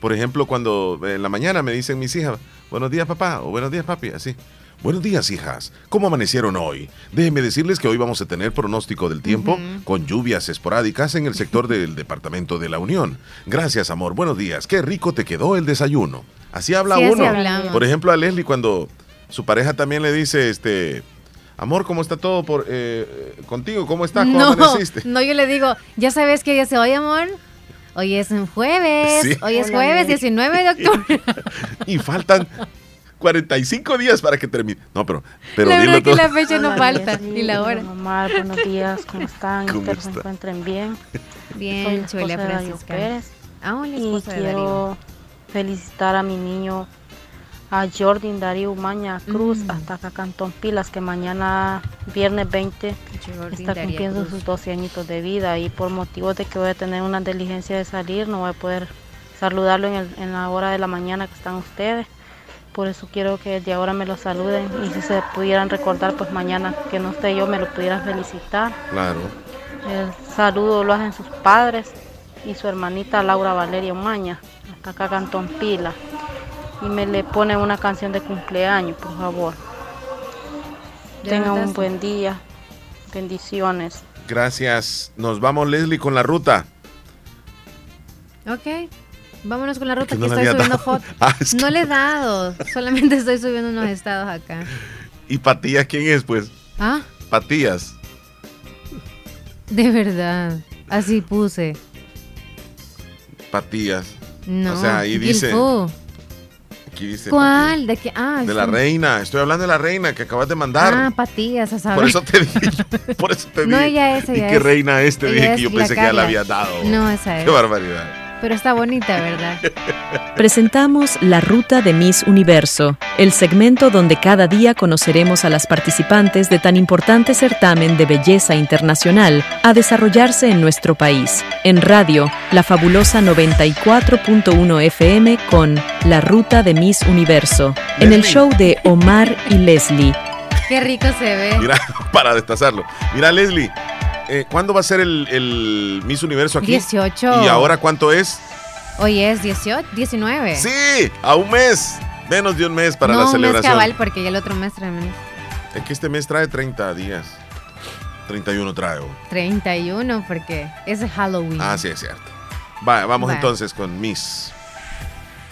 Por ejemplo, cuando en la mañana me dicen mis hijas, buenos días papá o buenos días papi, así. Buenos días, hijas. ¿Cómo amanecieron hoy? Déjenme decirles que hoy vamos a tener pronóstico del tiempo con lluvias esporádicas en el sector del Departamento de la Unión. Gracias, amor. Buenos días. Qué rico te quedó el desayuno. Así habla Sí, uno. Por ejemplo, a Leslie cuando su pareja también le dice, este, amor, ¿cómo está todo por eh, contigo? ¿Cómo estás? ¿Cómo No, amaneciste? no, yo le digo, ya sabes que ella se oye, amor. Hoy es un jueves. Sí. Hoy es Hola, jueves Mary. 19 de octubre. y faltan 45 días para que termine. No, pero, pero la dilo verdad que todo. la fecha no Hola, falta, ni la hora. Omar, buenos días, ¿cómo están? ¿Cómo Espero se está? encuentren bien. Soy Bien, la de Darío Francisca. Pérez. Ah, hola, Y quiero felicitar a mi niño, a Jordan Darío Umaña Cruz, Mm. hasta acá Cantón Pilas, que mañana, viernes 20, Jordan está Daría cumpliendo Cruz. sus 12 añitos de vida. Y por motivo de que voy a tener una diligencia de salir, no voy a poder saludarlo en, el- en la hora de la mañana que están ustedes. Por eso quiero que de ahora me lo saluden y si se pudieran recordar, pues mañana que no esté yo, me lo pudieran felicitar. Claro. El saludo lo hacen sus padres y su hermanita Laura Valeria Umaña, hasta acá Cantón Pila. Y me le ponen una canción de cumpleaños, por favor. ¿De Tengan un buen día. Bendiciones. Gracias. Nos vamos, Leslie, con la ruta. Ok. Vámonos con la ruta. que no le estoy subiendo fotos. Ah, es que- No le he dado. Solamente estoy subiendo unos estados acá. ¿Y Patías quién es, pues? Ah, Patías. de verdad. Así puse. Patías. No. O sea, ahí dice. Gilfu. Aquí dice ¿Cuál? ¿De qué? Ah, De la reina. Estoy hablando de la reina que acabas de mandar. Ah, patillas, a saber. por eso te dije. Por eso te No, dije. ella es, ¿Y ella qué es. reina es? Te Ella dije es que yo pensé que ya la había dado. No, esa es. Qué barbaridad. Pero está bonita, ¿verdad? Presentamos La Ruta de Miss Universo, el segmento donde cada día conoceremos a las participantes de tan importante certamen de belleza internacional a desarrollarse en nuestro país. En radio, la fabulosa 94.1 FM con La Ruta de Miss Universo, en el show de Omar y Leslie. Qué rico se ve. Mira, para destazarlo. Mira, Leslie, eh, ¿cuándo va a ser el, el Miss Universo aquí? 18. ¿Y ahora cuánto es? Hoy es 18, 19. Sí, a un mes. Menos de un mes para no, la un mes celebración. cabal porque ya el otro mes trae menos. Es que este mes trae 30 días. 31 trae. oh. 31 porque es Halloween. Ah, sí, es cierto. Va, vamos Va. entonces con Miss.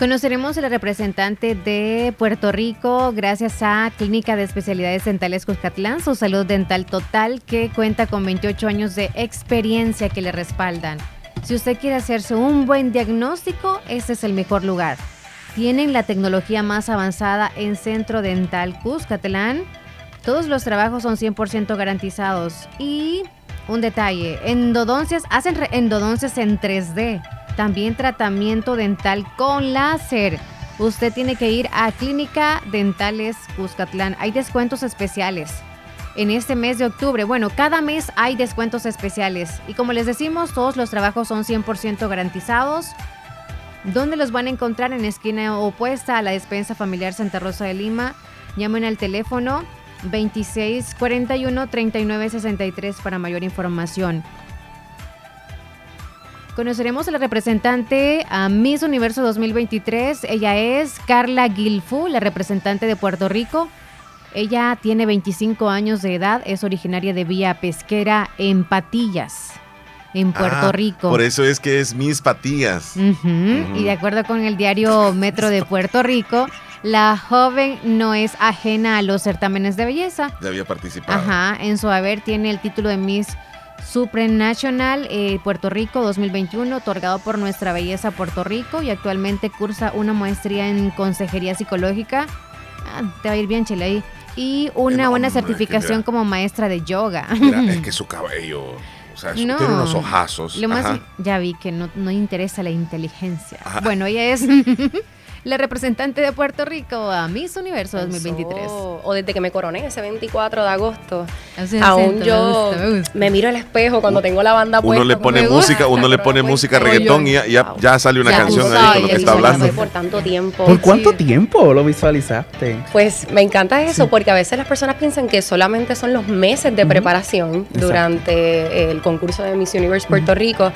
Conoceremos a la representante de Puerto Rico gracias a Clínica de Especialidades Dentales Cuscatlán, su salud dental total, que cuenta con 28 años de experiencia que le respaldan. Si usted quiere hacerse un buen diagnóstico, este es el mejor lugar. Tienen la tecnología más avanzada en Centro Dental Cuscatlán. Todos los trabajos son 100% garantizados. Y un detalle, endodoncias, hacen endodoncias en 3D. También tratamiento dental con láser. Usted tiene que ir a Clínica Dentales Cuscatlán. Hay descuentos especiales en este mes de octubre. Bueno, cada mes hay descuentos especiales. Y como les decimos, todos los trabajos son 100% garantizados. ¿Dónde los van a encontrar? En esquina opuesta a la despensa familiar Santa Rosa de Lima. Llamen al teléfono 2641 3963 para mayor información. Conoceremos a la representante a Miss Universo 2023. Ella es Carla Gilfu, la representante de Puerto Rico. Ella tiene 25 años de edad, es originaria de Villa Pesquera en Patillas, en Puerto Ah, Rico. Por eso es que es Miss Patillas. Y de acuerdo con el diario Metro de Puerto Rico, la joven no es ajena a los certámenes de belleza. Ya había participado. Ajá, en su haber tiene el título de Miss Supranational eh, Puerto Rico 2021, otorgado por Nuestra Belleza Puerto Rico y actualmente cursa una maestría en consejería psicológica. Ah, te va a ir bien, Chile, ahí. Y una buena certificación mira. como maestra de yoga. Mira, es que su cabello. O sea, No. tiene unos ojazos. Lo más, ya vi que no, no interesa la inteligencia. Ajá. Bueno, ella es la representante de Puerto Rico a Miss Universo 2023. O, o desde que me coroné ese 24 de agosto. Acento, Aún me yo gusta, me gusta. me miro al espejo cuando tengo la banda Uno puesta. le como pone gusta, música, uno le pone música reggaetón y ya, ya, ya sale una Ya canción tú ahí con sabes, lo que está hablando. por tanto tiempo. ¿Por cuánto tiempo lo visualizaste? Pues me encanta eso, porque a veces las personas piensan que solamente son los meses de preparación durante el concurso de Miss Universe Puerto Rico,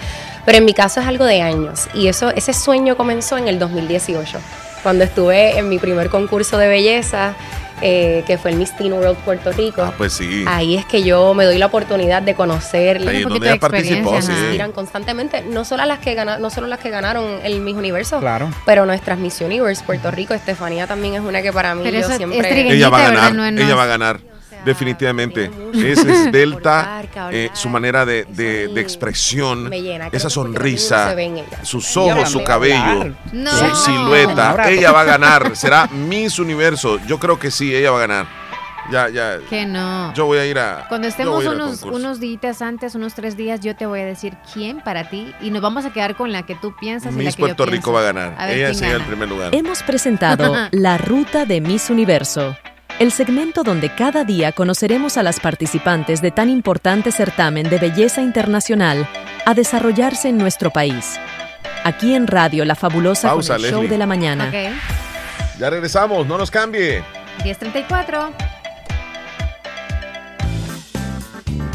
pero en mi caso es algo de años. Y eso, ese sueño comenzó en el 2018, cuando estuve en mi primer concurso de belleza, eh, que fue el Miss Teen World Puerto Rico. Ah, pues sí. Ahí es que yo me doy la oportunidad de conocer Ahí es donde ella participó, sí. inspiran constantemente, no solo las que gana, no solo las que ganaron el Miss Universo, Claro. pero nuestras Miss Universe Puerto Rico, Estefanía también es una que para mí Pero yo eso es siempre Ella va a ganar, No, ella va a ganar. Definitivamente. Ese es Delta, eh, su manera de, de- de expresión, me llena, creo esa sonrisa, sus ojos, su cabello. No. su silueta. Ella va a ganar. Será Miss Universo. Yo creo que sí, ella va a ganar. Ya, ya. Que no. Yo voy a ir a. Cuando yo estemos a al unos, unos días antes, unos tres días, yo te voy a decir quién para ti y nos vamos a quedar con la que tú piensas y la Miss que yo Puerto Rico pienso. va a ganar. A ella se el gana. primer lugar. Hemos presentado La Ruta de Miss Universo, el segmento donde cada día conoceremos a las participantes de tan importante certamen de belleza internacional a desarrollarse en nuestro país. Aquí en Radio La Fabulosa Pausa, con el show de la mañana. Ya regresamos, no nos cambie. 10.34.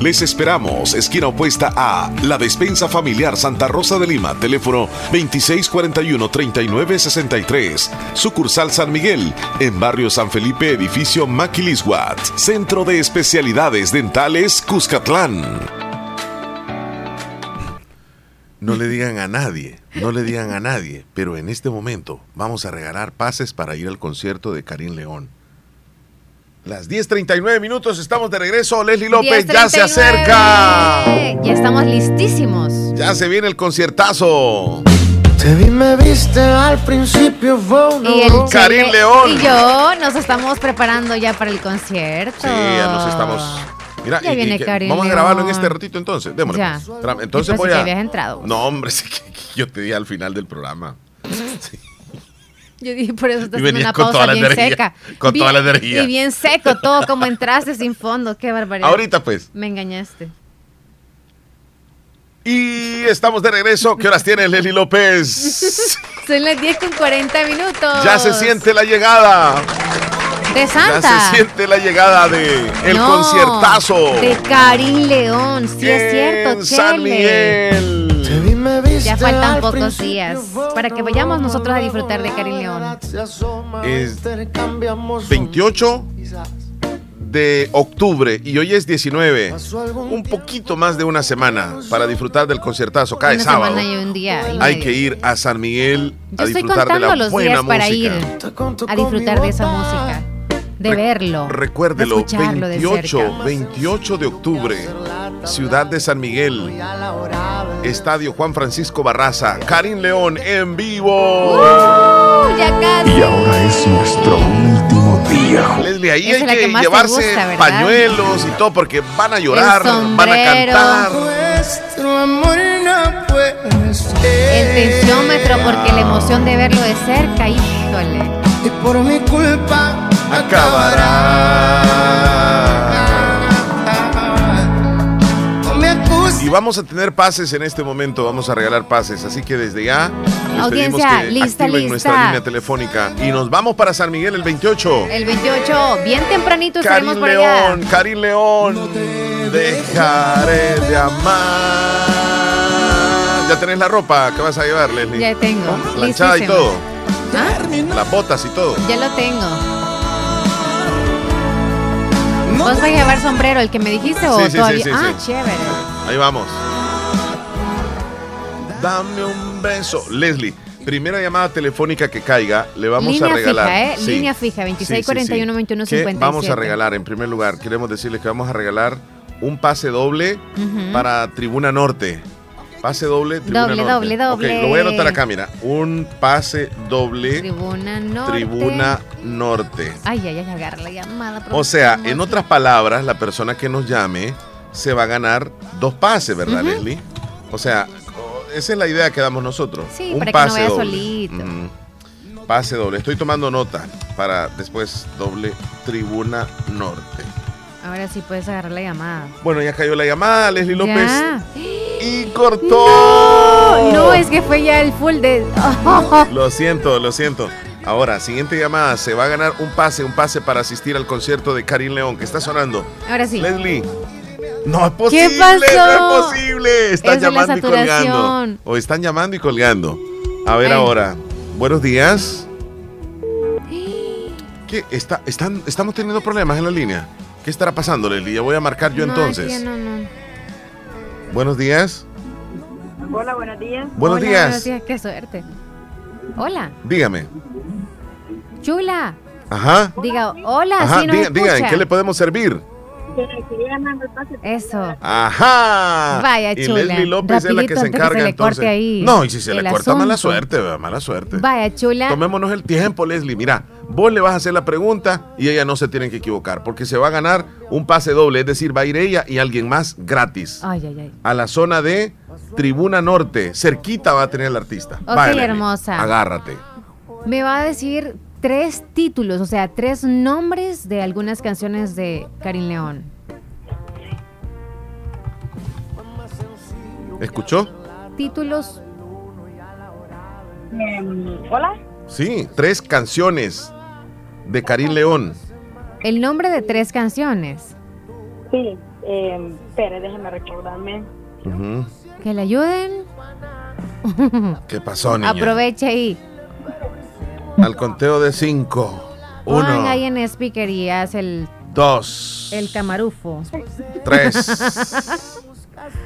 Les esperamos, esquina opuesta a La Despensa Familiar Santa Rosa de Lima, teléfono 2641-3963, sucursal San Miguel, en barrio San Felipe, edificio Maquilisguat, Centro de Especialidades Dentales Cuscatlán. No le digan a nadie, no le digan a nadie, pero en este momento vamos a regalar pases para ir al concierto de Karim León. Las 10.39 minutos, estamos de regreso. Leslie López ya se 10:39. acerca. Ya estamos listísimos. Ya se viene el conciertazo. Te vi, me viste al principio, Y el. Karim León. Y yo nos estamos preparando ya para el concierto. Sí, ya nos estamos. Mira, Ya y- y viene que- Karim vamos a grabarlo en este ratito entonces. Démosle. Ya. pues. Entonces voy que a. habías entrado. No, hombre, sí que- que yo te di al final del programa. Yo dije, por eso estás venías una con pausa bien energía, seca. con Bien- toda la energía. Y bien seco todo, como entraste sin fondo. Qué barbaridad. Ahorita, pues. Me engañaste. Y estamos de regreso. ¿Qué horas tienes, Leslie López? Son las 10 con 40 minutos. Ya se siente la llegada. De Ya Santa. se siente la llegada de el No, conciertazo. De Karim León. Sí, es cierto, En San. Miguel. Ya faltan pocos días para que vayamos nosotros a disfrutar de Karim León. Es 28 de octubre y hoy es 19. Un poquito más de una semana para disfrutar del conciertazo. Cae Una sábado. semana y un día. y Hay que ir a San Miguel a Yo disfrutar de la los buena días para música. ir a disfrutar de esa música, de verlo, Recuérdelo, de escucharlo de 28, cerca. 28 de octubre, Ciudad de San Miguel, Estadio Juan Francisco Barraza, Karim León en vivo. Uh, ya casi. Y ahora es nuestro último día. Leslie, ahí Esa hay que, llevarse pañuelos y todo porque van a llorar, van a cantar. Nuestro amor no puede ser. El tensiómetro porque la emoción de verlo de cerca, híjole. Y por mi culpa No Y vamos a tener pases en este momento, vamos a regalar pases, así que desde ya les pedimos Audiencia, que lista, activen lista. nuestra línea telefónica y nos vamos para San Miguel el 28. El 28, bien tempranito estaremos Karim por allá. León, Karim León, dejaré de amar. ¿Ya tenés la ropa que vas a llevar, Leslie? Ya tengo. Planchada y listísimo. todo. ¿Ah? Las botas y todo. Ya lo tengo. ¿Vos vas a llevar sombrero, el que me dijiste o Sí, sí, sí, todavía? sí, ah, sí. chévere. Ahí vamos. Dame un beso. Leslie, primera llamada telefónica que caiga, le vamos Línea a regalar. fija, ¿eh? Sí. Línea fija, 26 41 21 ¿Qué 57. vamos a regalar? En primer lugar, queremos decirles que vamos a regalar un pase doble para Tribuna Norte. Pase doble, Tribuna Doble, Norte. doble, doble. Ok, lo voy a anotar acá, mira. Un pase doble Tribuna Norte. Tribuna Norte. Ay, ay, ay, agarra la llamada. O sea, en otras palabras, la persona que nos llame se va a ganar dos pases, ¿verdad. Leslie? O sea, esa es la idea que damos nosotros. Sí, un para que no pase vaya doble. solito. Ujú. Pase doble. Estoy tomando nota para después doble Tribuna Norte. Ahora sí puedes agarrar la llamada. Bueno, ya cayó la llamada, Leslie López. Ya. Y cortó. No, no, es que fue ya el full de. Lo siento, lo siento. Ahora, siguiente llamada, se va a ganar un pase, un pase para asistir al concierto de Karim León, que está sonando. Ahora sí. Leslie. No es posible, ¿Qué pasó? no es posible. Están Es de la llamando y colgando. O están llamando y colgando. A ver Ay. ahora. Buenos días. ¿Qué? Está, están, estamos teniendo problemas en la línea. ¿Qué estará pasando, Leslie? Ya voy a marcar yo No, entonces. no, no. Buenos días. Hola, buenos días. Buenos Hola, días. Buenos días, qué suerte. Hola, Dígame. chula. Ajá. Diga, hola, Ajá, sí nos diga, diga, ¿en qué le podemos servir? Eso. Ajá. Vaya, y chula. Leslie López es la que se que encarga se le entonces. corte ahí no, y si se le corta mala suerte, ¿verdad? mala suerte. Vaya, chula. Tomémonos el tiempo, Leslie. Mira, vos le vas a hacer la pregunta y ella no se tiene que equivocar, porque se va a ganar un pase doble, es decir, va a ir ella y alguien más gratis Ay, ay, ay. a la zona de Tribuna Norte. Cerquita va a tener el artista. Ok, Vaya, Leslie, hermosa. Agárrate. Me va a decir tres títulos, o sea, tres nombres de algunas canciones de Karim León. ¿Escuchó? Títulos. Hola. Sí, tres canciones de Karim León. El nombre de tres canciones. Sí, eh, espere, déjeme recordarme. Que le ayuden. ¿Qué pasó, niña? Aproveche ahí. Al conteo de cinco. Uno, ahí en speaker y haz el, dos, el camarufo. tres,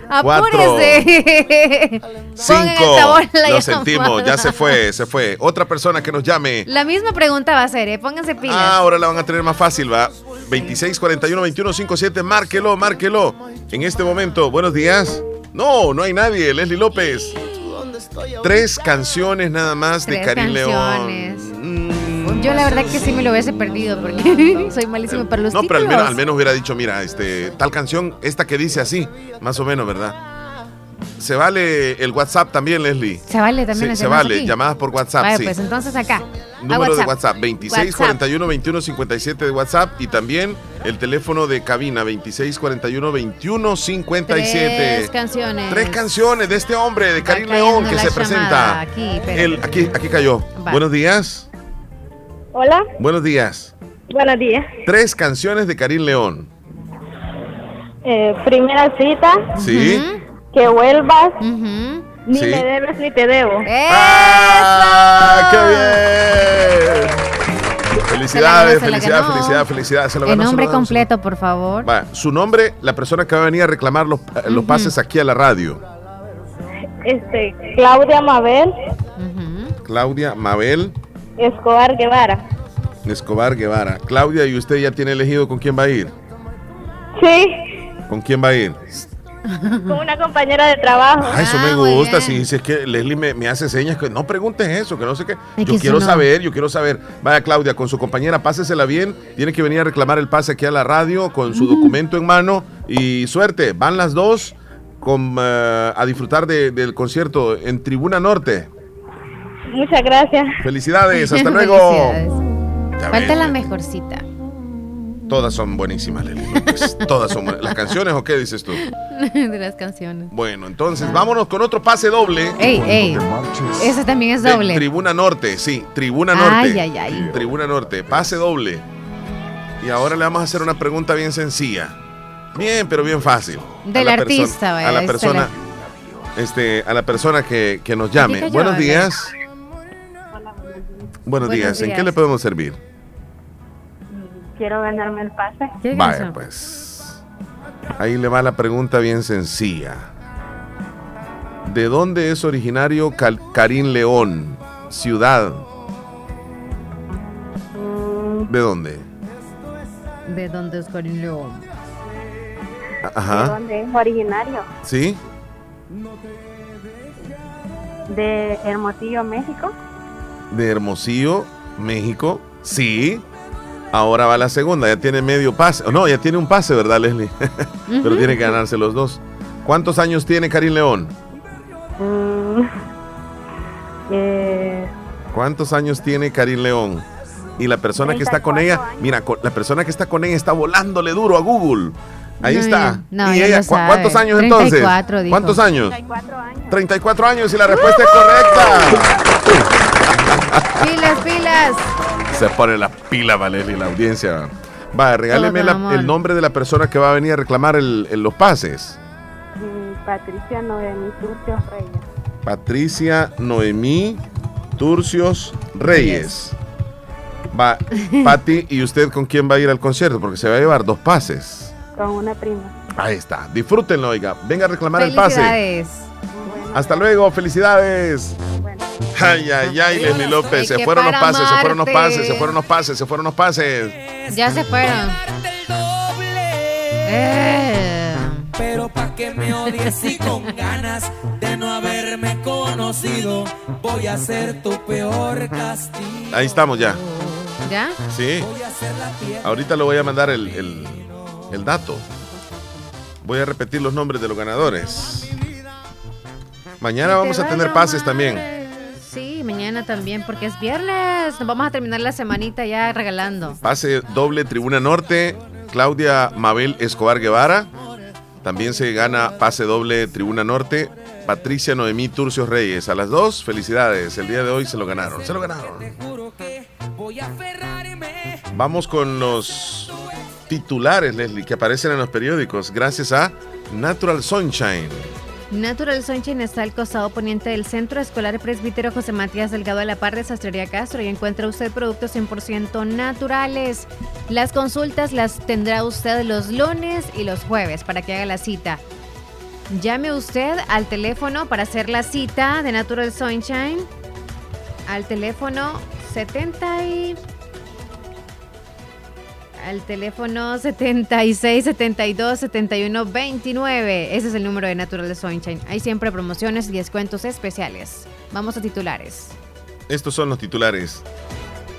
¡Apúrese! Cinco. Lo sentimos, ya se fue, se fue. Otra persona que nos llame. La misma pregunta va a ser, ¿eh? Pónganse pilas. Ah, ahora la van a tener más fácil, va. 26 41 21 57, márquelo, márquelo. En este momento, buenos días. No, no hay nadie, Leslie López. Tres canciones nada más de Tres Karim León. canciones. Yo la verdad que sí me lo hubiese perdido porque soy malísimo para los No, pero al títulos. menos, al menos hubiera dicho, mira, este, tal canción, esta que dice así, más o menos, ¿verdad? Se vale el WhatsApp también, Leslie. Se vale también Se, se vale, aquí. llamadas por WhatsApp, Vaya, sí. pues entonces acá. Número de WhatsApp, 26 41 21 57 de WhatsApp y también el teléfono de cabina 26 41 21 57. Tres canciones. Tres canciones de este hombre, de Karim León, que se presenta. Aquí. El- aquí, aquí cayó. Va. Buenos días. Hola, Buenos días. buenos días. Tres canciones de Karim León. Eh, primera cita, ¿Sí? Que vuelvas, Ni Sí. me debes ni te debo. ¡Ah, qué bien! Felicidades, ganó, felicidades, felicidades, felicidades. Se lo El ganó, nombre ganó, se lo completo, por favor. Va, su nombre, la persona que va a venir a reclamar los, eh, los pases aquí a la radio. Este, Claudia Mabel Claudia Mabel Escobar Guevara. Escobar Guevara. Claudia, ¿y usted ya tiene elegido con quién va a ir? Sí, ¿Con quién va a ir? con una compañera de trabajo. Ah, eso me gusta. Si, si es que Leslie me, me hace señas que no preguntes eso, que no sé qué. Es Yo quiero no. saber, yo quiero saber. Vaya, Claudia, con su compañera, pásesela bien. Tiene que venir a reclamar el pase aquí a la radio con su documento en mano. Y suerte, van las dos con, eh, a disfrutar de- del concierto en Tribuna Norte. Muchas gracias. Felicidades, hasta luego. Felicidades. Falta la mejorcita. Todas son buenísimas, López. Todas son buenas. ¿Las canciones o qué dices tú? de las canciones. Bueno, entonces vámonos con otro pase doble. Ey, ey. Ese también es De doble. Tribuna Norte, sí, Tribuna Norte. Ay, ay, ay. Tribuna Norte, pase doble. Y ahora le vamos a hacer una pregunta bien sencilla. Bien, pero bien fácil. Del artista, persona- vaya, A la persona, este, a la persona que, que nos llame. Yo, Buenos días. Buenos Buenos días. ¿En qué le podemos servir? Quiero ganarme el pase. Vaya, pues. Ahí le va la pregunta bien sencilla. ¿De dónde es originario Cal- Karim León? Ciudad. ¿De dónde? ¿De dónde es Karim León? ¿De Ajá. dónde es originario? ¿Sí? De Hermosillo, México. De Hermosillo, México. Sí. Ahora va la segunda. Ya tiene medio pase. No, ya tiene un pase, ¿verdad, Leslie? Pero tiene que ganarse los dos. ¿Cuántos años tiene Karim León? Mm, eh, ¿Cuántos años tiene Karim León? Y la persona que está con ella, mira, la persona que está con ella está volándole duro a Google. Ahí No, está. no, ¿Y ella lo cu- sabe. cuántos años entonces? 34 dijo. ¿Cuántos años? 34 años. 34 años y la respuesta es correcta. Pilas, pilas. Se pone la pila, Valeria, la audiencia. Va, regáleme la- el nombre de la persona que va a venir a reclamar el- el- los pases. Patricia Noemí Turcios Reyes. Patricia Noemí Turcios Reyes. Va, Pati, ¿y usted con quién va a ir al concierto? Porque se va a llevar dos pases. Con una prima. Ahí está, disfrútenlo, oiga. Venga a reclamar el pase. Felicidades. Hasta luego, felicidades. Ay, ay, ay, Leslie López. Se fueron los pases, se fueron los pases, se fueron los pases, se fueron los pases. Ya se fueron. Eh. Pero pa' que me odies y con ganas de no haberme conocido, voy a ser tu peor castigo. Ahí estamos ya. ¿Ya? Sí. Ahorita le voy a mandar el, el- el dato. Voy a repetir los nombres de los ganadores. Mañana vamos a tener pases también. También, porque es viernes. Vamos a terminar la semanita ya regalando. Pase doble Tribuna Norte, Claudia Mabel Escobar Guevara. También se gana pase doble Tribuna Norte, Patricia Noemí Turcios Reyes. A las dos, felicidades. El día de hoy se lo ganaron. Se lo ganaron. Vamos con los titulares, Leslie, que aparecen en los periódicos gracias a Natural Sunshine. Natural Sunshine está al costado poniente del Centro Escolar Presbítero José Matías Delgado de la Par de Sastrería Castro y encuentra usted productos 100% naturales. Las consultas las tendrá usted los lunes y los jueves para que haga la cita. Llame usted al teléfono para hacer la cita de Natural Sunshine al teléfono 70 y al teléfono 76 72 71 29. Ese es el número de Natural Sunshine. Hay siempre promociones y descuentos especiales. Vamos a titulares. Estos son los titulares.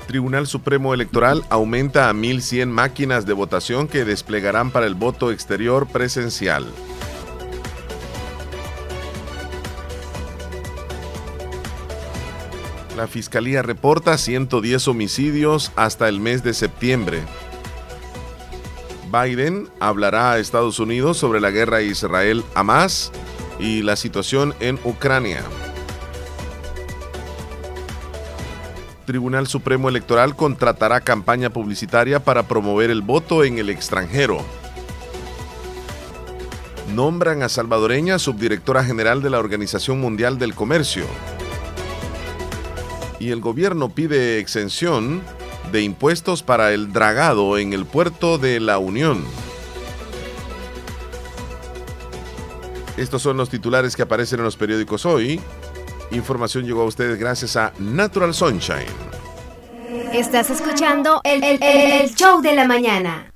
Tribunal Supremo Electoral aumenta a 1.100 máquinas de votación que desplegarán para el voto exterior presencial. La Fiscalía reporta 110 homicidios hasta el mes de septiembre. Biden hablará a Estados Unidos sobre la guerra Israel-Hamas y la situación en Ucrania. Tribunal Supremo Electoral contratará campaña publicitaria para promover el voto en el extranjero. Nombran a salvadoreña subdirectora general de la Organización Mundial del Comercio. Y el gobierno pide exención de impuestos para el dragado en el puerto de la Unión. Estos son los titulares que aparecen en los periódicos hoy. Información llegó a ustedes gracias a Natural Sunshine. Estás escuchando el, el- el show de la mañana.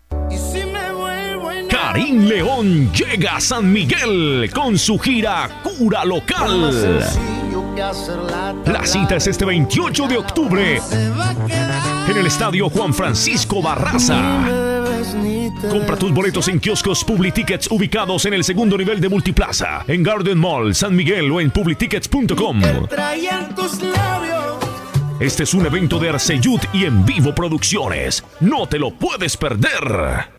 Karim León llega a San Miguel con su gira Cura Local. La cita es este 28 de octubre en el estadio Juan Francisco Barraza. Compra tus boletos en kioscos Publitickets ubicados en el segundo nivel de Multiplaza, en Garden Mall, San Miguel o en publitickets.com. Este es un evento de Arceyud y en vivo producciones. No te lo puedes perder.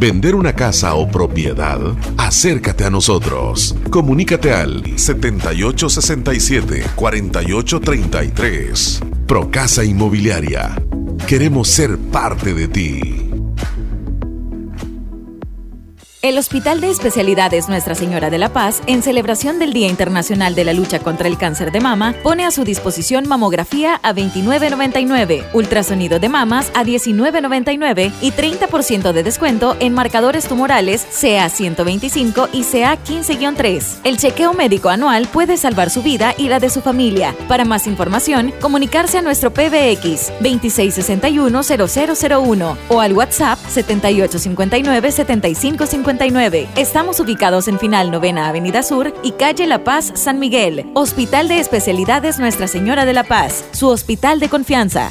vender una casa o propiedad? Acércate a nosotros. Comunícate al 7867-4833. Procasa Inmobiliaria. Queremos ser parte de ti. El Hospital de Especialidades Nuestra Señora de la Paz, en celebración del Día Internacional de la Lucha contra el Cáncer de Mama, pone a su disposición mamografía a 29.99, ultrasonido de mamas a 19.99 y 30% de descuento en marcadores tumorales CA 125 y CA 15-3. El chequeo médico anual puede salvar su vida y la de su familia. Para más información, comunicarse a nuestro PBX 2661-0001 o al WhatsApp 7859-7559. Estamos ubicados en Final Novena Avenida Sur y Calle La Paz, San Miguel. Hospital de Especialidades Nuestra Señora de la Paz, su hospital de confianza.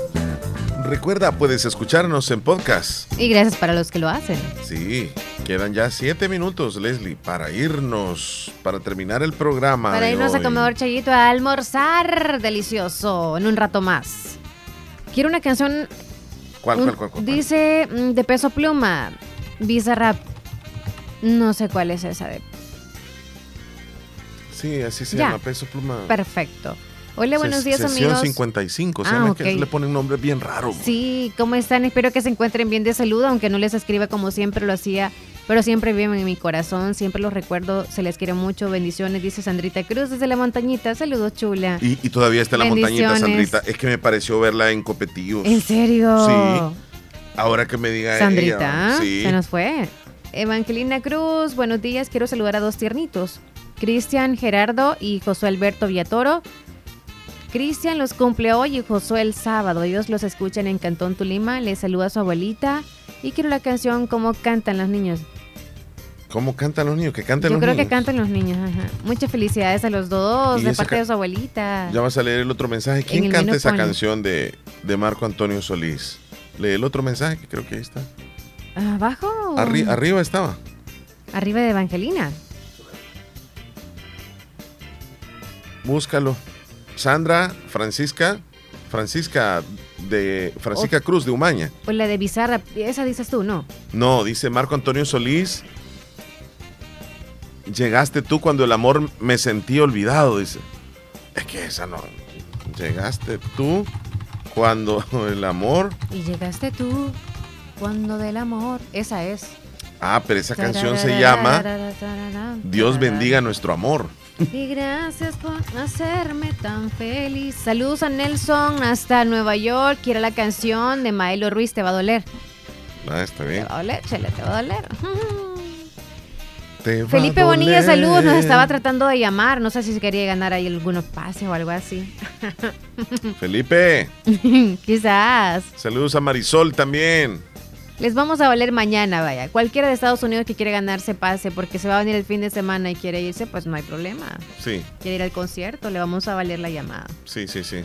Recuerda, puedes escucharnos en podcast. Y gracias para los que lo hacen. Sí, quedan ya siete minutos, Leslie, para irnos, para terminar el programa. Para de irnos a comedor Chayito a almorzar delicioso en un rato más. Quiero una canción. ¿Cuál, un- cuál, cuál, cuál? Dice mm, de peso pluma, Visa Rap. No sé cuál es esa de. Sí, así se Ya. llama, peso pluma. Perfecto. Hola, buenos días, Sesión amigos. 55, se Ah, llama ok. que le ponen nombre bien raro. Sí, ¿cómo están? Espero que se encuentren bien de salud, aunque no les escriba como siempre lo hacía, pero siempre viven en mi corazón, siempre los recuerdo, se les quiere mucho, bendiciones, dice Sandrita Cruz desde la montañita, saludos chula. Y, y todavía está en la montañita. Sandrita. Es que me pareció verla en Copetillos. ¿En serio? Sí. Ahora que me diga Sandrita, ella. Sí. se nos fue. Evangelina Cruz, buenos días, quiero saludar a dos tiernitos, Cristian Gerardo y Josué Alberto Villatoro. Cristian los cumple hoy y Josué el sábado. Ellos los escuchan en Cantón Tulima. Les saluda a su abuelita. Y quiero la canción Cómo cantan los niños. ¿Cómo cantan los niños? Que canten Yo los creo niños. que cantan los niños. ajá. Muchas felicidades a los dos de parte de su abuelita. Ya vas a leer el otro mensaje. En ¿Quién canta esa canción de, de Marco Antonio Solís? Lee el otro mensaje, que creo que ahí está. ¿Abajo? Arri- arriba estaba. Arriba de Evangelina. Búscalo. Sandra, Francisca, Francisca de Francisca Oh. Cruz de Umaña. O la de Bizarra, esa dices tú, ¿no? No, dice Marco Antonio Solís. Llegaste tú cuando el amor me sentí olvidado, dice. Es que esa no. Llegaste tú cuando el amor. Y llegaste tú cuando del amor. Esa es. Ah, pero esa canción se llama Dios bendiga nuestro amor. Y gracias por hacerme tan feliz. Saludos a Nelson hasta Nueva York. Quiere la canción de Maelo Ruiz. Te va a doler. Ah, está bien. Te va a doler, chele, te va a doler. Te Felipe Bonilla, saludos. Nos estaba tratando de llamar. No sé si se quería ganar ahí algunos pases o algo así. Felipe, Quizás. saludos a Marisol también. Les vamos a valer mañana, vaya. Cualquiera de Estados Unidos que quiere ganarse pase porque se va a venir el fin de semana y quiere irse, pues no hay problema. Sí, Quiere ir al concierto, le vamos a valer la llamada. sí, sí, sí.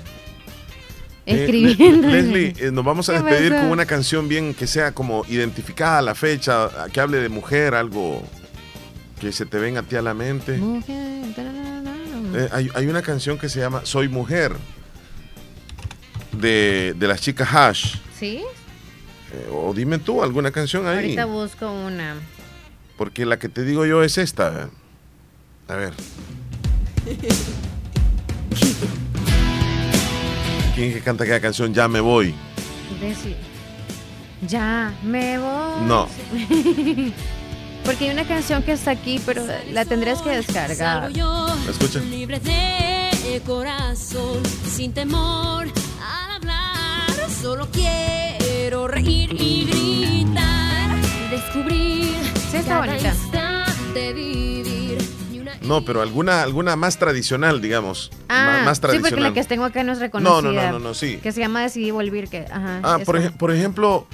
Escribiendo. Eh, Le- Leslie, eh, nos vamos a ¿Qué despedir con una canción bien que sea como identificada a la fecha, que hable de mujer, algo que se te venga a ti a la mente. Mujer, tararara. Eh, hay, hay una canción que se llama Soy Mujer, de, de las chicas Hash. ¿Sí? Eh, o dime tú alguna canción ahí. Ahorita busco una. Porque la que te digo yo es esta. A ver. ¿Quién es que canta aquella canción? Ya me voy. Decir. Ya me voy. No. Porque hay una canción que está aquí, pero la tendrías que descargar. ¿La escucha? Libre de corazón, sin temor al hablar, solo quiero reír y gritar, descubrir Sí, está cada bonita. vivir. una No, pero alguna, alguna más tradicional, digamos. Ah, más sí, porque tradicional. la que tengo acá no es reconocida. No, no, no, no, no, sí. Que se llama Decidí Volver, que, ajá. Ah, por, ej- por ejemplo,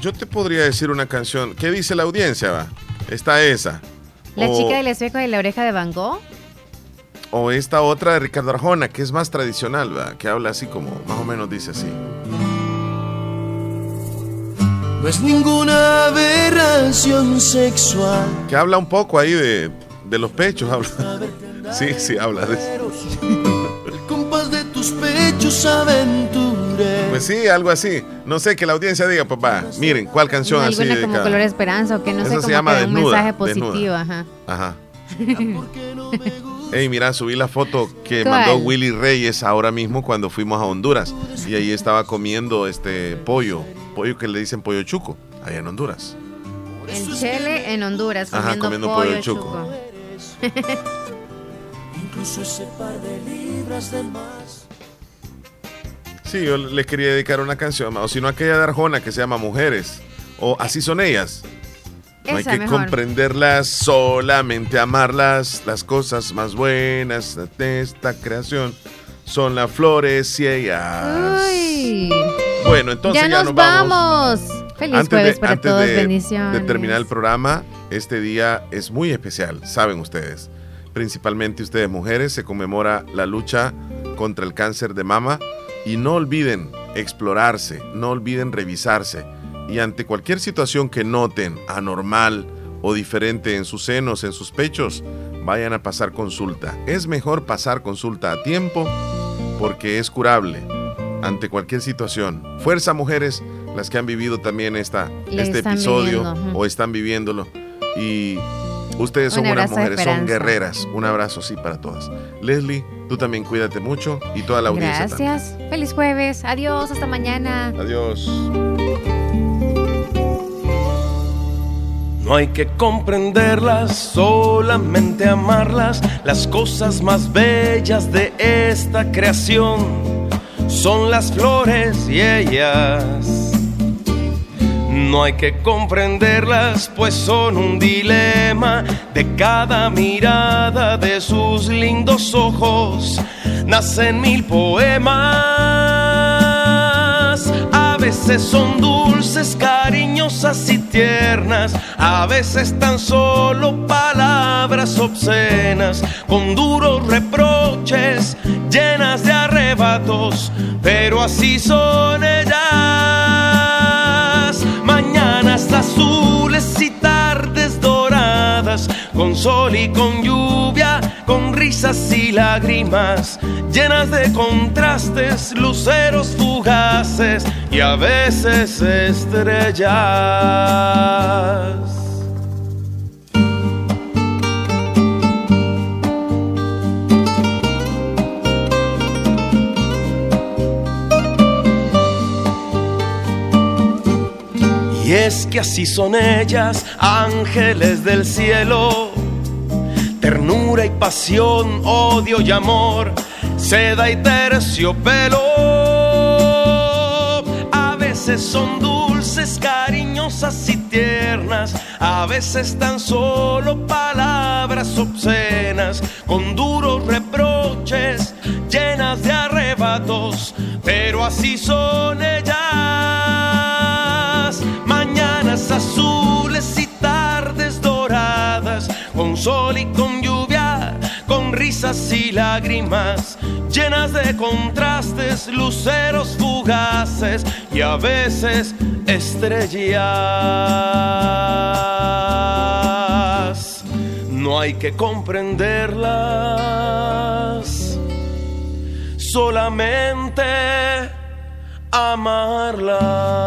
yo te podría decir una canción. ¿Qué dice la audiencia? Va? Está esa. La o, chica del espejo de la oreja de Van Gogh. o esta otra de Ricardo Arjona, que es más tradicional, ¿va? que habla así como, más o menos dice así. No es ninguna aberración sexual. Que habla un poco ahí de, de los pechos. Habla. Sí, sí, habla de eso. El compás de tus pechos aventuré. Pues sí, algo así. No sé, que la audiencia diga, papá, miren, ¿cuál canción así Alguna como dedicada? color esperanza o que no Esa sé, se como llama que un Desnuda, mensaje positivo, Desnuda. ajá. Ajá. Ey, mira, subí la foto que ¿Cuál? mandó Willy Reyes ahora mismo cuando fuimos a Honduras. Y ahí estaba comiendo este pollo, pollo que le dicen pollo chuco, allá en Honduras. El Chele en Honduras Ajá, comiendo, comiendo pollo, pollo chuco. Incluso ese par de libras de más. Sí, yo les quería dedicar una canción, o si no aquella de Arjona que se llama Mujeres, o Así son ellas. No hay que mejor. comprenderlas, solamente amarlas. Las cosas más buenas de esta creación son las flores y ellas. Uy. Bueno, entonces ya ya, nos vamos. vamos. Feliz jueves para antes todos, de- bendiciones. de terminar el programa, este día es muy especial, saben ustedes. Principalmente ustedes mujeres, se conmemora la lucha contra el cáncer de mama y no olviden explorarse, no olviden revisarse y ante cualquier situación que noten anormal o diferente en sus senos, en sus pechos, vayan a pasar consulta. Es mejor pasar consulta a tiempo porque es curable ante cualquier situación. Fuerza mujeres, las que han vivido también esta, Le este episodio viviendo, o están viviéndolo. Y ustedes son de mujeres, son guerreras. Un abrazo, sí, para todas. Leslie, tú también cuídate mucho y toda la audiencia también. Gracias. Feliz jueves. Adiós. Hasta mañana. Adiós. No hay que comprenderlas, solamente amarlas. Las cosas más bellas de esta creación son las flores y ellas. No hay que comprenderlas, pues son un dilema de cada mirada de sus lindos ojos. Nacen mil poemas. Son dulces, cariñosas y tiernas. A veces tan solo palabras obscenas, con duros reproches, llenas de arrebatos. Pero así son ellas. Mañanas azules y con sol y con lluvia, con risas y lágrimas, llenas de contrastes, luceros fugaces y a veces estrellas. Y es que así son ellas, ángeles del cielo. Ternura y pasión, odio y amor, seda y terciopelo. A veces son dulces, cariñosas y tiernas, a veces tan solo palabras obscenas, con duros reproches, llenas de arrebatos, pero así son ellas azules y tardes doradas, con sol y con lluvia, con risas y lágrimas, llenas de contrastes, luceros fugaces y a veces estrellas. No hay que comprenderlas, solamente amarlas.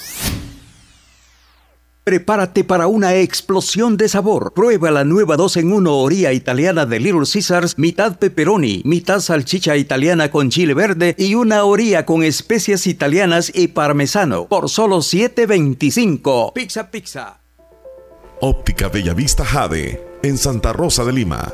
Prepárate para una explosión de sabor. Prueba la nueva 2 en 1 orilla italiana de Little Caesars, mitad pepperoni, mitad salchicha italiana con chile verde y una orilla con especias italianas y parmesano por solo 7.25. Pizza Pizza. Óptica Bellavista Jade, en Santa Rosa de Lima.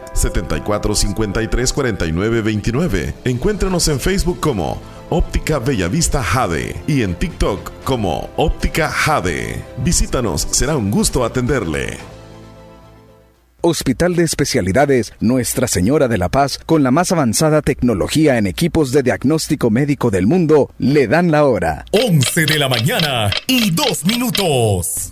74534929. Encuéntranos en Facebook como Óptica Bellavista Jade y en TikTok como Óptica Jade. Visítanos, será un gusto atenderle. Hospital de Especialidades Nuestra Señora de la Paz, con la más avanzada tecnología en equipos de diagnóstico médico del mundo, le dan la hora. 11 de la mañana y 2 minutos.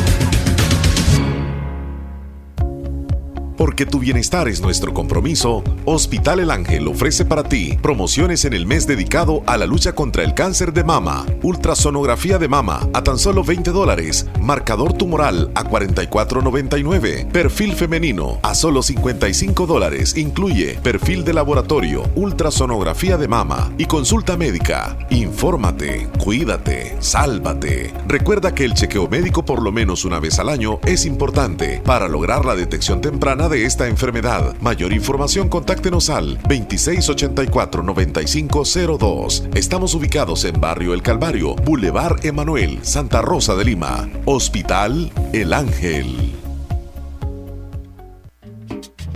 Porque tu bienestar es nuestro compromiso, Hospital El Ángel ofrece para ti promociones en el mes dedicado a la lucha contra el cáncer de mama, ultrasonografía de mama a tan solo 20 dólares, marcador tumoral a 44.99, perfil femenino a solo 55 dólares, incluye perfil de laboratorio, ultrasonografía de mama y consulta médica. Infórmate, cuídate, sálvate. Recuerda que el chequeo médico por lo menos una vez al año es importante para lograr la detección temprana de esta enfermedad. Mayor información, contáctenos al 2684-9502. Estamos ubicados en Barrio El Calvario, Boulevard Emanuel, Santa Rosa de Lima. Hospital El Ángel.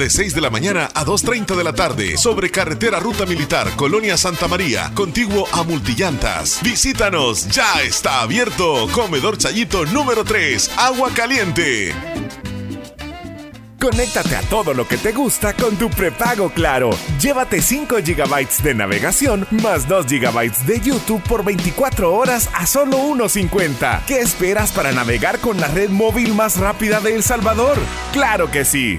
de 6 de la mañana a 2.30 de la tarde, sobre carretera Ruta Militar, Colonia Santa María, contiguo a Multillantas. Visítanos, ya está abierto. Comedor Chayito número 3, Agua Caliente. Conéctate a todo lo que te gusta con tu prepago Claro. Llévate 5 GB de navegación más 2 GB de YouTube por 24 horas a solo 1.50. ¿Qué esperas para navegar con la red móvil más rápida de El Salvador? ¡Claro que sí!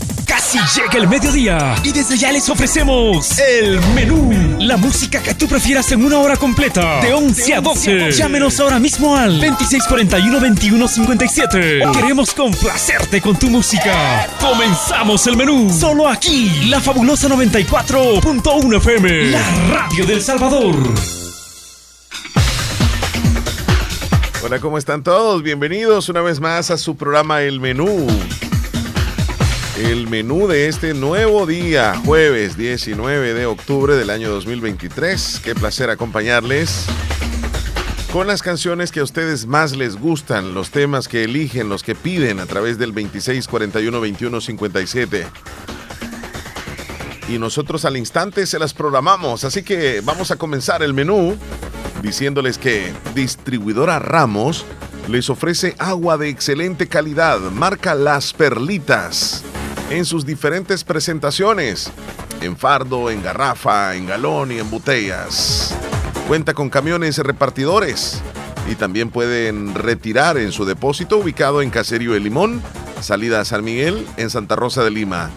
Casi llega el mediodía y desde ya les ofrecemos el menú. La música que tú prefieras en una hora completa, de 11 a 12. Llámenos ahora mismo al 2641-2157. Queremos complacerte con tu música. Comenzamos el menú. Solo aquí, la fabulosa 94.1 FM, la radio del Salvador. Hola, ¿cómo están todos? Bienvenidos una vez más a su programa El Menú. El menú de este nuevo día, jueves 19 de octubre del año 2023. Qué placer acompañarles con las canciones que a ustedes más les gustan, los temas que eligen, los que piden a través del 2641-2157. Y nosotros al instante se las programamos, así que vamos a comenzar el menú diciéndoles que Distribuidora Ramos les ofrece agua de excelente calidad, marca Las Perlitas, en sus diferentes presentaciones, en fardo, en garrafa, en galón y en botellas. Cuenta con camiones repartidores y también pueden retirar en su depósito ubicado en Caserío de Limón, salida a San Miguel, en Santa Rosa de Lima.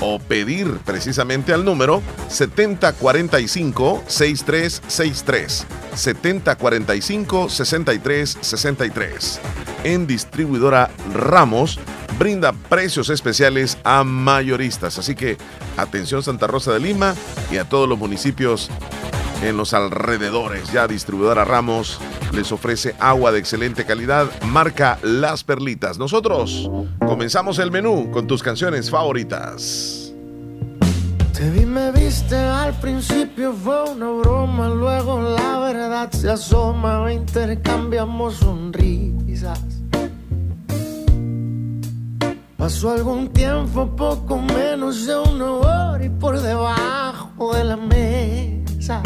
O pedir precisamente al número 7045-6363. 7045-6363. En distribuidora Ramos brinda precios especiales a mayoristas. Así que atención Santa Rosa de Lima y a todos los municipios en los alrededores. Ya distribuidora Ramos les ofrece agua de excelente calidad, marca Las Perlitas. Nosotros comenzamos el menú con tus canciones favoritas. Te vi, me viste, al principio fue una broma, luego la verdad se asoma, intercambiamos sonrisas. Pasó algún tiempo, poco menos de una hora y por debajo de la mesa.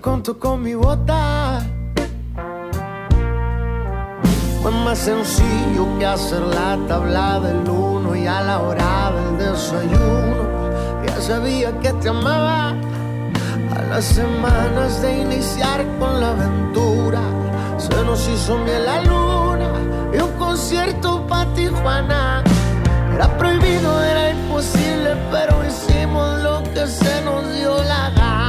Conto con mi bota. Fue más sencillo que hacer la tabla del uno y a la hora del desayuno. Ya sabía que te amaba. A las semanas de iniciar con la aventura, se nos hizo miel la luna y un concierto para Tijuana. Era prohibido, era imposible, pero hicimos lo que se nos dio la gana.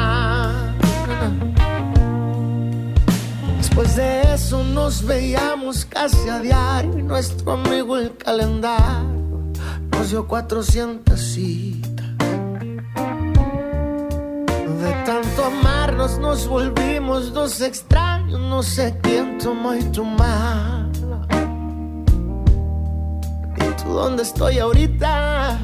Después de eso nos veíamos casi a diario y nuestro amigo el calendario nos dio 400 citas. De tanto amarnos nos volvimos dos extraños, no sé quién tomó y tomaba. ¿Y tú dónde estoy ahorita?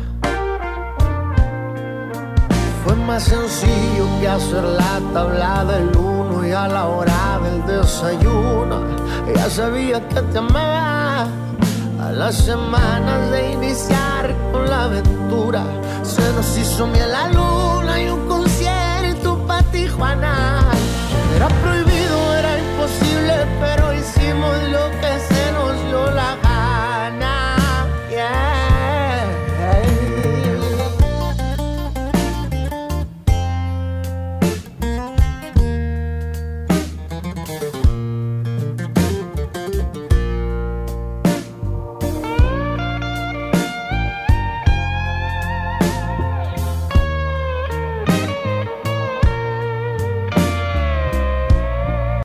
más sencillo que hacer la tabla del uno y a la hora del desayuno. Ya sabía que te amaba. A las semanas de iniciar con la aventura, se nos hizo miel la luna y un concierto para Tijuana. Era prohibido, era imposible, pero hicimos lo que se